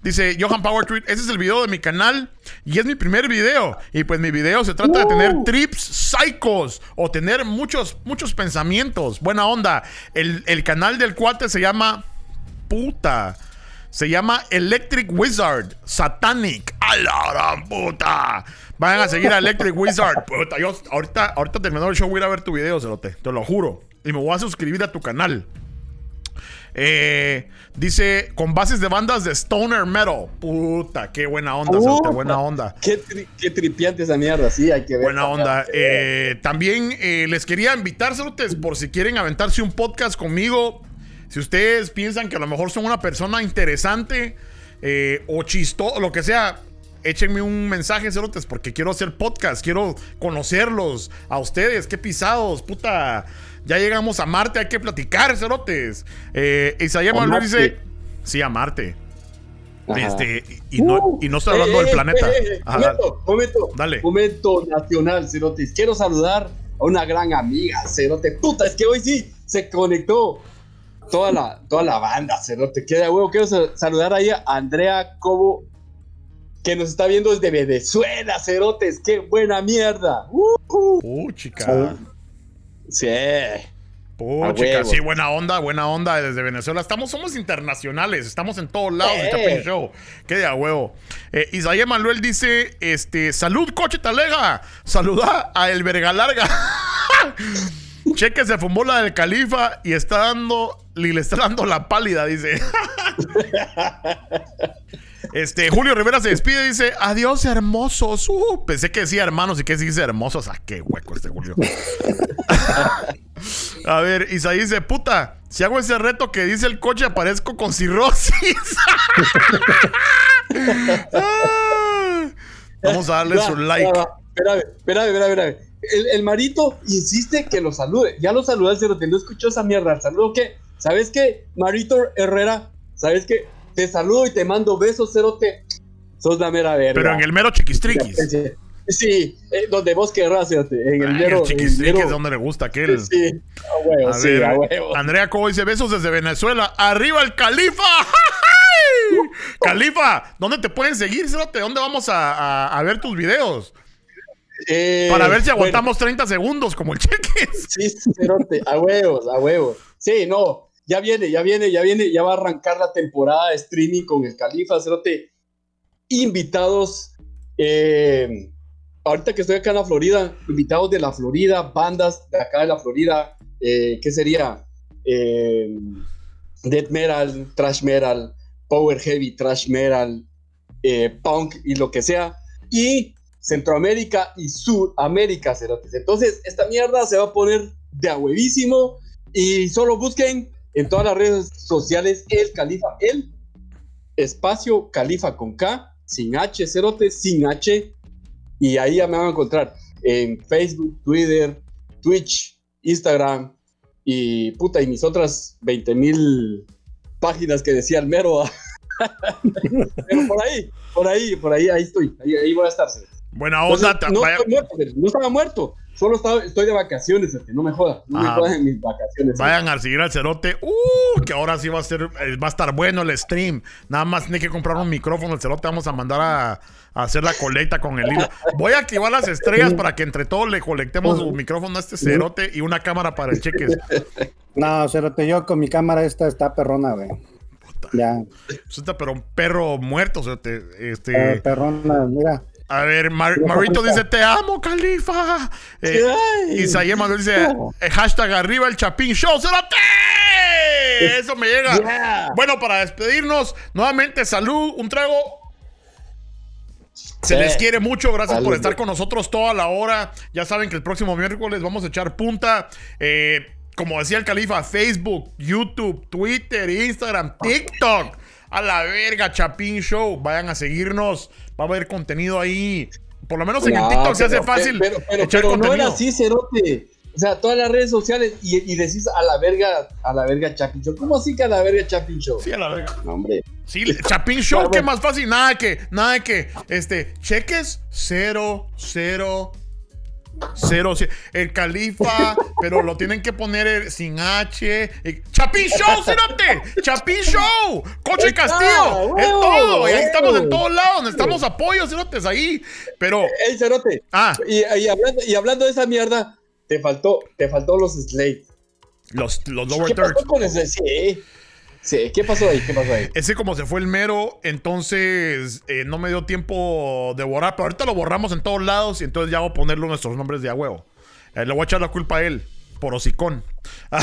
dice Johan Power Trip, ese es el video de mi canal y es mi primer video. Y pues mi video se trata de tener trips psicos o tener muchos, muchos pensamientos, buena onda. El, el canal del cuate se llama puta. Se llama Electric Wizard Satanic. ¡A la gran puta! Vayan a seguir a Electric Wizard. Puta, yo ahorita, ahorita terminando el show voy a ir a ver tu video, Cerote. Te lo juro. Y me voy a suscribir a tu canal. Eh, dice, con bases de bandas de Stoner Metal. Puta, qué buena onda, Cerote, Puta. buena onda. Qué, tri- qué tripiante esa mierda, sí, hay que ver. Buena onda. Eh, también eh, les quería invitar, cerotes, por si quieren aventarse un podcast conmigo. Si ustedes piensan que a lo mejor son una persona interesante eh, o chistoso, lo que sea, échenme un mensaje, cerotes, porque quiero hacer podcast, quiero conocerlos a ustedes. Qué pisados, puta. Ya llegamos a Marte, hay que platicar, cerotes. Eh, Isaías A Manuel dice. Sí, a Marte. Ajá. Este, y, no, y no estoy hablando Eh, del eh, planeta. eh, eh, Ajá, momento, momento. Dale. Momento nacional, Cerotis. Quiero saludar a una gran amiga, Cerote. Puta, es que hoy sí se conectó toda la, toda la banda, Cerote. Queda huevo. Quiero sal- saludar ahí a Andrea Cobo, que nos está viendo desde Venezuela, Cerotes. Qué buena mierda. Uh, uh. Uh, chica. Sí. Puchica, sí, buena onda, buena onda desde Venezuela. Estamos, somos internacionales, estamos en todos lados de Chapin Show. Qué de a huevo. Eh, Isaías Manuel dice: este, Salud, coche talega. Saluda a El Verga Larga. Cheque se fumó la del califa y está dando. Y le está dando la pálida, dice. Este, Julio Rivera se despide y dice, adiós hermosos. Uh, pensé que decía hermanos y que dice hermosos. ¿A ah, qué hueco este Julio? A ver, Isaí dice, puta, si hago ese reto que dice el coche, aparezco con cirrosis. Vamos a darle su like. Espérame, espérame, espérame, El, marito insiste que lo salude. Ya lo saludé al cerote, no escuchó esa mierda. ¿El saludo qué? ¿Sabes qué? Marito Herrera, ¿sabes qué? Te saludo y te mando besos, cerote. Sos la mera verga. Pero en el mero chiquistriquis. Sí, eh, donde vos querrás, cerote. En el mero. chiquistriquis es donde le gusta aquel. Sí, a huevo, sí, a huevo. Andrea Cobo dice besos desde Venezuela. ¡Arriba el califa! Califa, ¿dónde te pueden seguir, cerote? ¿Dónde vamos a, a, ver tus videos? Eh, Para ver si aguantamos 30 segundos como el cheque. Sí, cerote, a huevos, a huevos. Sí, no, ya viene, ya viene, ya viene, ya va a arrancar la temporada de streaming con el Califa, Cerote. Invitados, eh, ahorita que estoy acá en la Florida, invitados de la Florida, bandas de acá de la Florida, eh, ¿qué sería? Eh, death metal, trash metal, power heavy, trash metal, punk y lo que sea. Y Centroamérica y Sudamérica, Cerotes. Entonces, esta mierda se va a poner de a huevísimo. Y solo busquen en todas las redes sociales el Califa, el espacio Califa con K, sin H, cerote, sin H, y ahí ya me van a encontrar en Facebook, Twitter, Twitch, Instagram y puta, y mis otras 20 mil páginas que decía el mero. Pero por ahí, por ahí, por ahí, ahí estoy, ahí, voy a estar. Buena onda. no, no estaba muerto, Solo estoy de vacaciones, no me jodas. No me jodas en mis vacaciones. Vayan a seguir al cerote. Uh, que ahora sí va a ser, eh, va a estar bueno el stream. Nada más tiene que comprar un micrófono. El cerote vamos a mandar a, hacer la colecta con el hilo. Voy a activar las estrellas para que entre todos le colectemos un micrófono a este cerote y una cámara para el cheques. No, cerote, yo con mi cámara esta está perrona, güey. Ya. pero un perro muerto, cerote. Este. Eh, perrona, mira. A ver, Marito dice, te amo, Califa. Eh, Isaías Manuel dice, eh, hashtag arriba el Chapín Show, ¡Cerote! Eso me llega. Bueno, para despedirnos, nuevamente, salud, un trago. Se les quiere mucho, gracias por estar con nosotros toda la hora. Ya saben que el próximo miércoles vamos a echar punta. Eh, como decía el Califa, Facebook, YouTube, Twitter, Instagram, TikTok. A la verga, Chapín Show. Vayan a seguirnos va a haber contenido ahí. Por lo menos en el TikTok se hace fácil. Pero, pero, no era así, Cerote. O sea, todas las redes sociales y, decís a la verga, a la verga Chapin Show. ¿Cómo así que a la verga Chapin Show? Sí, a la verga. No, hombre. Sí, Chapin Show, ¿qué más fácil? Nada que, nada que, este, cheques cero, cero, Cero, el califa, pero lo tienen que poner sin H. Chapín Show, cerote. Chapín Show. Coche Castillo. Es todo. Y ahí estamos en todos lados. Necesitamos apoyo, cerotes, ahí. Pero. Ey, cerote. Ah. Y, hablando, y hablando de esa mierda, te faltó, te faltó los Slate. Los, los Lower Thirds. Sí. Sí, ¿qué pasó ahí? ¿Qué pasó ahí? Ese como se fue el mero, entonces eh, no me dio tiempo de borrar, pero ahorita lo borramos en todos lados y entonces ya hago ponerlo nuestros nombres de a huevo. Eh, le voy a echar la culpa a él, por hocicón.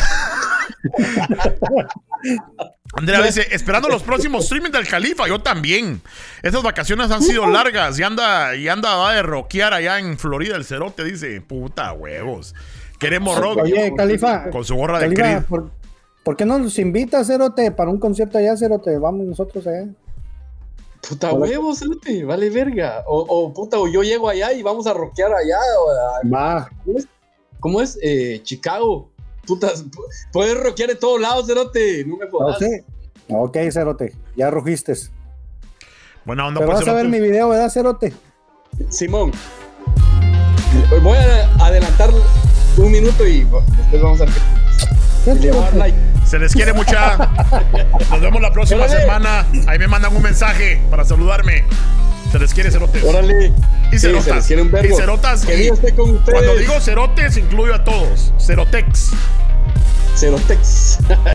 Andrea dice, esperando los próximos streaming del Califa, yo también. Esas vacaciones han sido largas y anda, y anda va de rockear allá en Florida el cerote, dice, puta huevos. Queremos rock. Oye, Califa. Con su gorra de Creed. ¿Por qué no nos invita, Cerote, para un concierto allá, Cerote? Vamos nosotros allá. Puta huevo, Cerote, vale verga. O, puta, o yo llego allá y vamos a rockear allá. Va. ¿Cómo es? Eh, Chicago. Puta, puedes rockear en todos lados, Cerote. No me jodas. sí. Ok, Cerote, ya rugiste. Buena onda, Pero pues, vas a ver mi video, ¿verdad, Cerote? Simón. Voy a adelantar un minuto y después vamos a ver se les quiere mucha. Nos vemos la próxima semana. Ahí me mandan un mensaje para saludarme. Se les quiere cerotes. Órale. Y cerotas. y cerotas. Que esté con ustedes. Cuando digo cerotes, incluyo a todos. Cerotex. Cerotex.